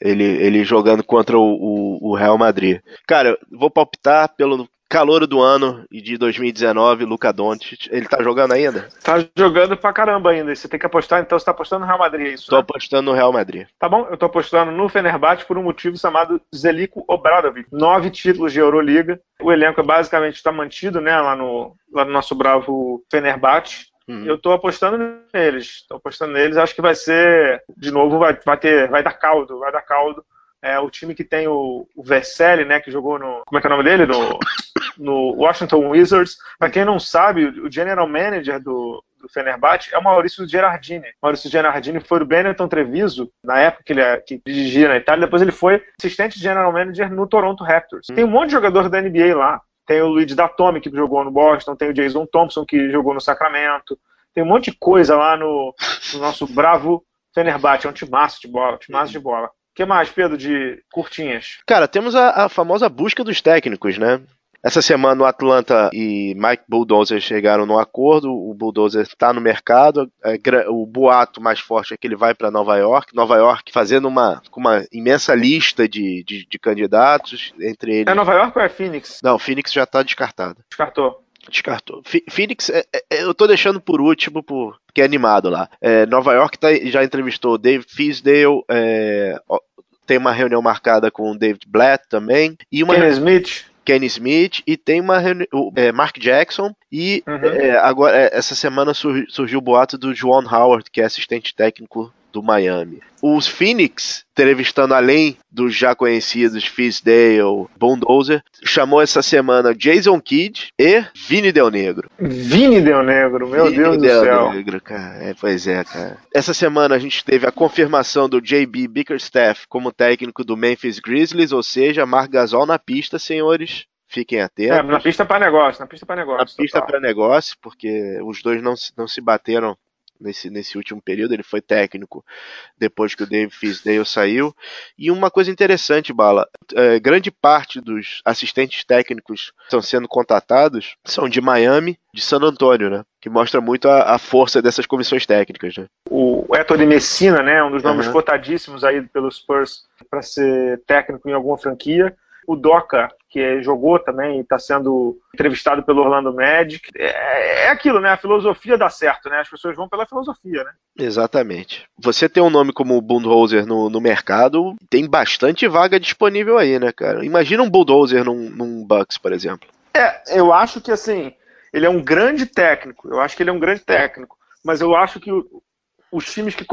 Ele, ele jogando contra o, o, o Real Madrid. Cara, vou palpitar pelo calor do ano e de 2019, Luca Doncic, ele tá jogando ainda? Tá jogando pra caramba ainda. Você tem que apostar, então você tá apostando no Real Madrid, é isso? Tô né? apostando no Real Madrid. Tá bom, eu tô apostando no Fenerbahçe por um motivo chamado Zeliko Obradovic. Nove títulos de Euroliga. O elenco basicamente está mantido, né, lá no, lá no nosso bravo Fenerbahçe. Uhum. Eu tô apostando neles. Tô apostando neles. Acho que vai ser, de novo, vai, vai ter, vai dar caldo, vai dar caldo é o time que tem o, o né, que jogou no. Como é que é o nome dele? No, no Washington Wizards. Para quem não sabe, o general manager do, do Fenerbahçe é o Maurício Gerardini. Maurício Gerardini foi do Benetton Treviso, na época que ele é, que dirigia na Itália, depois ele foi assistente general manager no Toronto Raptors. Tem um monte de jogador da NBA lá. Tem o Luigi Datome, que jogou no Boston, tem o Jason Thompson, que jogou no Sacramento. Tem um monte de coisa lá no, no nosso bravo Fenerbahçe. É um timaço de bola, timaço de bola que mais, Pedro, de curtinhas? Cara, temos a, a famosa busca dos técnicos, né? Essa semana o Atlanta e Mike Bulldozer chegaram num acordo. O Bulldozer está no mercado. É, o boato mais forte é que ele vai para Nova York. Nova York fazendo uma, uma imensa lista de, de, de, candidatos. Entre eles. É Nova York ou é Phoenix? Não, Phoenix já está descartado. Descartou. Descartou. Phoenix, é, é, eu tô deixando por último, porque é animado lá. É, Nova York tá, já entrevistou Dave Fisdale, é, tem uma reunião marcada com o David Blatt também. E uma Kenny Smith. Kenny Smith e tem uma reunião, é, Mark Jackson e uhum. é, agora é, essa semana surgiu o boato do Joan Howard que é assistente técnico do Miami. Os Phoenix, entrevistando além dos já conhecidos Fisdale, Bondozer, chamou essa semana Jason Kidd e Vini Del Negro. Vini Del Negro, meu Vini Deus Del do céu. Negro, cara. É, pois é, cara. Essa semana a gente teve a confirmação do JB Bickerstaff como técnico do Memphis Grizzlies, ou seja, Mark Gasol na pista, senhores. Fiquem atentos. É, na pista para negócio, na pista para negócio. Na pista para negócio, porque os dois não, não se bateram nesse, nesse último período. Ele foi técnico depois que o Dave Fisdale saiu. E uma coisa interessante, Bala, é, grande parte dos assistentes técnicos que estão sendo contratados são de Miami, de San Antônio, né? Que mostra muito a, a força dessas comissões técnicas, né? O Héctor de Messina, né? Um dos nomes uhum. cotadíssimos aí pelos Spurs para ser técnico em alguma franquia. O Doca, que jogou também e está sendo entrevistado pelo Orlando Magic. É, é, aquilo, né? A filosofia dá certo, né? As pessoas vão pela filosofia, né? Exatamente. Você tem um nome como o Bulldozer no, no mercado, tem bastante vaga disponível aí, né, cara? Imagina um Bulldozer num, num Bucks, por exemplo. É, eu acho que assim, ele é um grande técnico. Eu acho que ele é um grande técnico. Mas eu acho que os times que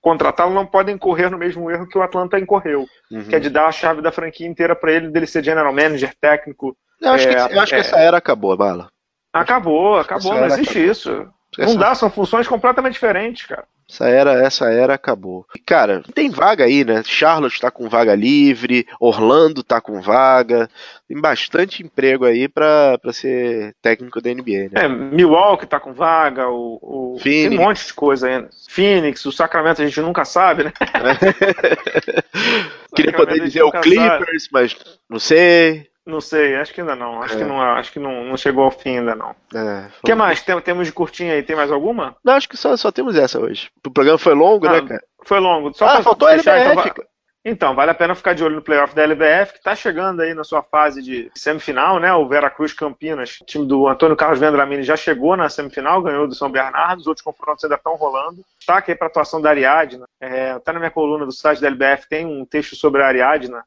contratá-lo não podem correr no mesmo erro que o Atlanta incorreu, uhum. que é de dar a chave da franquia inteira para ele, dele ser general manager, técnico. Eu acho, é, que, eu acho é, que essa era acabou, Bala. Acabou, acabou, não existe acabou. isso. Essa... Não dá, são funções completamente diferentes, cara. Essa era, essa era acabou. Cara, tem vaga aí, né? Charlotte tá com vaga livre, Orlando tá com vaga. Tem bastante emprego aí pra, pra ser técnico da NBA, né? É, Milwaukee tá com vaga, o, o... tem um monte de coisa ainda. Phoenix, o Sacramento a gente nunca sabe, né? Queria poder dizer o Clippers, sabe. mas não sei. Não sei, acho que ainda não. Acho é. que, não, acho que não, não chegou ao fim ainda não. O é, que mais? Tem, temos de curtinha aí, tem mais alguma? Não, acho que só, só temos essa hoje. O programa foi longo, né, ah, né, cara? Foi longo. Só ah, faltou a LBF. Então, então, vale a pena ficar de olho no playoff da LBF, que está chegando aí na sua fase de semifinal, né? O Veracruz Campinas, o time do Antônio Carlos Vendramini já chegou na semifinal, ganhou do São Bernardo, os outros confrontos ainda estão rolando. Destaque aí para a atuação da Ariadna. É, tá na minha coluna do site da LBF, tem um texto sobre a Ariadna,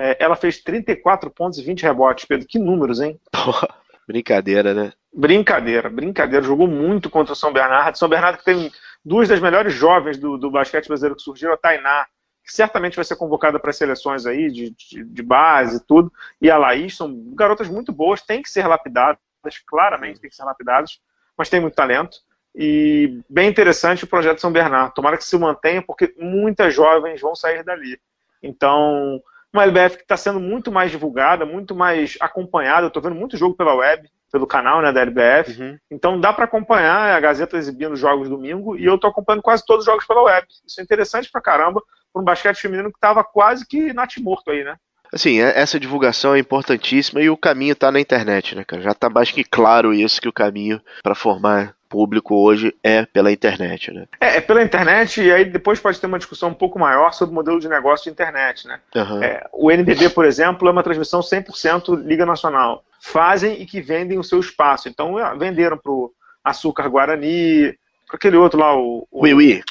é, ela fez 34 pontos e 20 rebotes, Pedro. Que números, hein? Porra, brincadeira, né? Brincadeira, brincadeira. Jogou muito contra o São Bernardo. São Bernardo que tem duas das melhores jovens do, do basquete brasileiro que surgiram, a Tainá, que certamente vai ser convocada para as seleções aí, de, de, de base e tudo, e a Laís, são garotas muito boas, tem que ser lapidadas, claramente tem que ser lapidadas, mas tem muito talento. E bem interessante o projeto São Bernardo. Tomara que se mantenha, porque muitas jovens vão sair dali. Então, uma LBF que está sendo muito mais divulgada, muito mais acompanhada. Eu estou vendo muito jogo pela web, pelo canal né, da LBF. Uhum. Então dá para acompanhar a Gazeta exibindo jogos domingo e eu estou acompanhando quase todos os jogos pela web. Isso é interessante pra caramba para um basquete feminino que estava quase que natimorto aí, né? Assim, é, essa divulgação é importantíssima e o caminho está na internet, né, cara? Já está mais que claro isso que o caminho para formar público hoje é pela internet, né? É, é, pela internet e aí depois pode ter uma discussão um pouco maior sobre o modelo de negócio de internet, né? Uhum. É, o NBB, por exemplo, é uma transmissão 100% Liga Nacional. Fazem e que vendem o seu espaço. Então, é, venderam para o Açúcar Guarani, para aquele outro lá, o... o. Wiwi.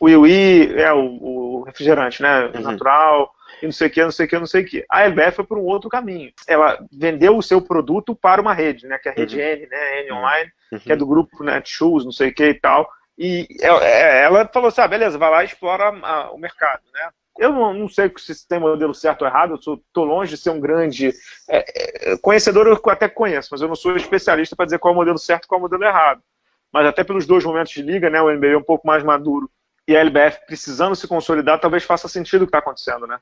O Wiwi, é o, o refrigerante, né? Uhum. Natural e não sei o que, não sei o que, não sei o que. A LBF foi por um outro caminho. Ela vendeu o seu produto para uma rede, né? Que é a rede uhum. N, né? N Online, uhum. que é do grupo Netshoes, não sei o que e tal. E é, é, ela falou assim: ah, beleza, vai lá e explora o mercado, né? Eu não, não, sei se tem modelo certo ou errado, eu estou longe de ser um grande é, é, conhecedor, eu até conheço, mas eu não sou especialista para dizer qual é o modelo certo e qual é o modelo errado. Mas até pelos dois momentos de liga, né, o NBA é um pouco mais maduro e a LBF precisando se consolidar, talvez faça sentido o que está acontecendo, né?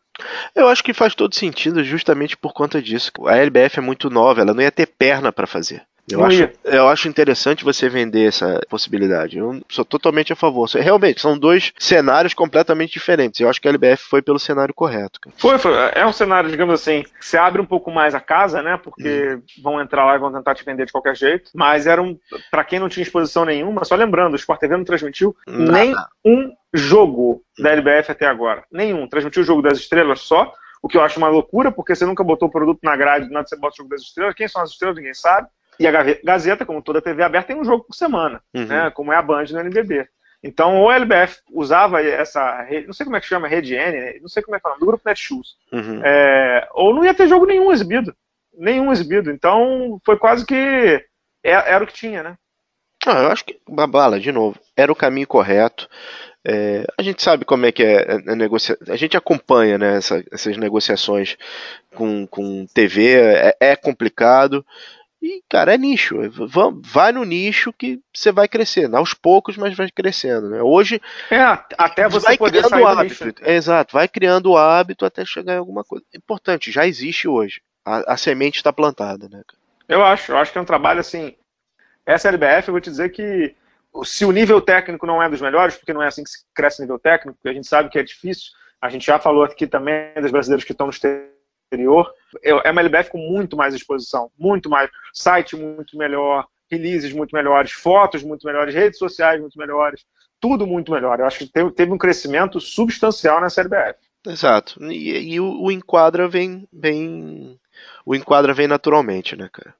Eu acho que faz todo sentido justamente por conta disso. A LBF é muito nova, ela não ia ter perna para fazer. Eu acho, eu acho interessante você vender essa possibilidade. Eu sou totalmente a favor. Realmente, são dois cenários completamente diferentes. Eu acho que a LBF foi pelo cenário correto. Cara. Foi, foi. É um cenário, digamos assim, que você abre um pouco mais a casa, né? Porque hum. vão entrar lá e vão tentar te vender de qualquer jeito. Mas era um. Pra quem não tinha exposição nenhuma, só lembrando, o Sport TV não transmitiu Nada. nem um jogo da LBF até agora. Nenhum. Transmitiu o jogo das estrelas só. O que eu acho uma loucura, porque você nunca botou o produto na grade, nada você bota o jogo das estrelas. Quem são as estrelas, ninguém sabe. E a Gazeta, como toda TV aberta, tem um jogo por semana, uhum. né, como é a Band no NBB. Então, ou a LBF usava essa rede, não sei como é que chama, rede N, não sei como é que é o nome, do grupo Netshoes, uhum. é, ou não ia ter jogo nenhum exibido. Nenhum exibido. Então, foi quase que era, é, era o que tinha, né? Ah, eu acho que, Babala, de novo, era o caminho correto. É, a gente sabe como é que é a negociação. A gente acompanha né, essa, essas negociações com, com TV, é, é complicado. E, cara, é nicho. Vai no nicho que você vai crescendo. Aos poucos, mas vai crescendo. Né? Hoje. É, até você vai poder criando o hábito. É, exato, vai criando o hábito até chegar em alguma coisa. Importante, já existe hoje. A, a semente está plantada, né? Eu acho, eu acho que é um trabalho assim. Essa LBF, eu vou te dizer que se o nível técnico não é dos melhores, porque não é assim que se cresce o nível técnico, porque a gente sabe que é difícil, a gente já falou aqui também dos brasileiros que estão no exterior, é uma LBF com muito mais exposição, muito mais, site muito melhor, releases muito melhores, fotos muito melhores, redes sociais muito melhores, tudo muito melhor. Eu acho que teve, teve um crescimento substancial nessa LBF. Exato. E, e o, o, enquadra vem, vem, o enquadra vem naturalmente, né, cara?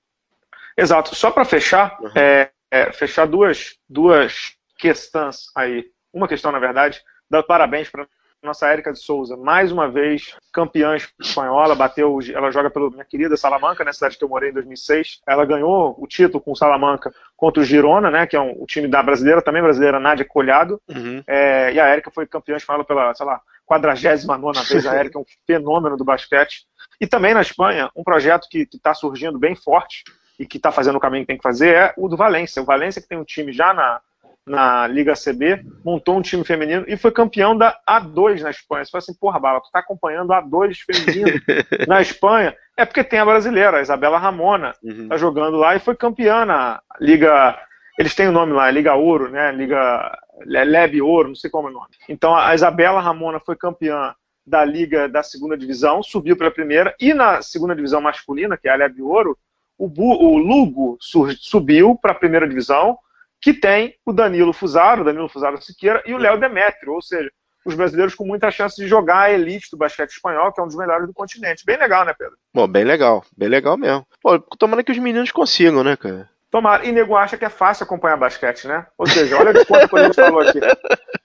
Exato. Só para fechar, uhum. é, é, fechar duas, duas questões aí. Uma questão, na verdade, dar parabéns para nossa Érica de Souza, mais uma vez campeã espanhola, bateu, ela joga pela minha querida Salamanca, né, cidade que eu morei em 2006. Ela ganhou o título com o Salamanca contra o Girona, né, que é um, o time da brasileira, também brasileira, Nádia Colhado. Uhum. É, e a Érica foi campeã espanhola pela, sei lá, 49 vez. A Érica é um fenômeno do basquete. E também na Espanha, um projeto que está surgindo bem forte e que está fazendo o caminho que tem que fazer é o do Valência. O Valência que tem um time já na, na Liga CB, montou um time feminino e foi campeão da A2 na Espanha. Você fala assim, porra, Bala, tu tá acompanhando a A2 feminino na Espanha? É porque tem a brasileira, a Isabela Ramona, uhum. tá jogando lá e foi campeã na Liga. Eles têm o um nome lá, Liga Ouro, né? Liga Leve Ouro, não sei como é o nome. Então a Isabela Ramona foi campeã da Liga da segunda divisão, subiu para a primeira, e na segunda divisão masculina, que é a Leve Ouro, o, o Lugo subiu para a primeira divisão, que tem o Danilo Fusaro, Danilo Fusaro Siqueira e o Léo Demétrio, ou seja, os brasileiros com muita chance de jogar a elite do basquete espanhol, que é um dos melhores do continente. Bem legal, né, Pedro? Bom, bem legal, bem legal mesmo. Pô, tomara que os meninos consigam, né, cara? Tomara. E nego acha que é fácil acompanhar basquete, né? Ou seja, olha quanta coisa a gente falou aqui.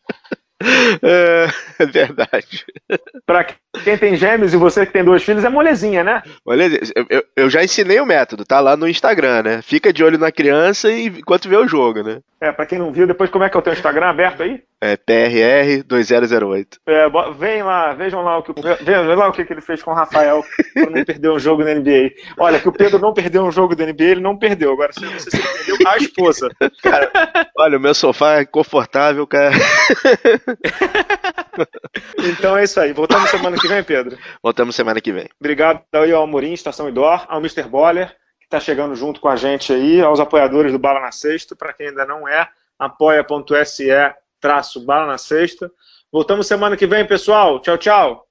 É, é verdade. Pra quem tem gêmeos e você que tem dois filhos, é molezinha, né? Molezinha. Eu, eu, já ensinei o método, tá lá no Instagram, né? Fica de olho na criança e enquanto vê o jogo, né? É, pra quem não viu, depois como é que é o teu Instagram aberto aí? É PRR2008. É, vem lá, vejam lá o que, vejam lá o que, ele fez com o Rafael para não perder um jogo da NBA. Olha, que o Pedro não perdeu um jogo da NBA, ele não perdeu. Agora, se você se perdeu, a esposa. Cara, olha, o meu sofá é confortável, cara. então é isso aí. Voltamos semana que vem, Pedro? Voltamos semana que vem. Obrigado aí ao Amorim, Estação Idor, ao Mr. Boller, que está chegando junto com a gente aí, aos apoiadores do Bala na Sexta, para quem ainda não é, apoia.se traço bala na sexta. Voltamos semana que vem, pessoal. Tchau, tchau.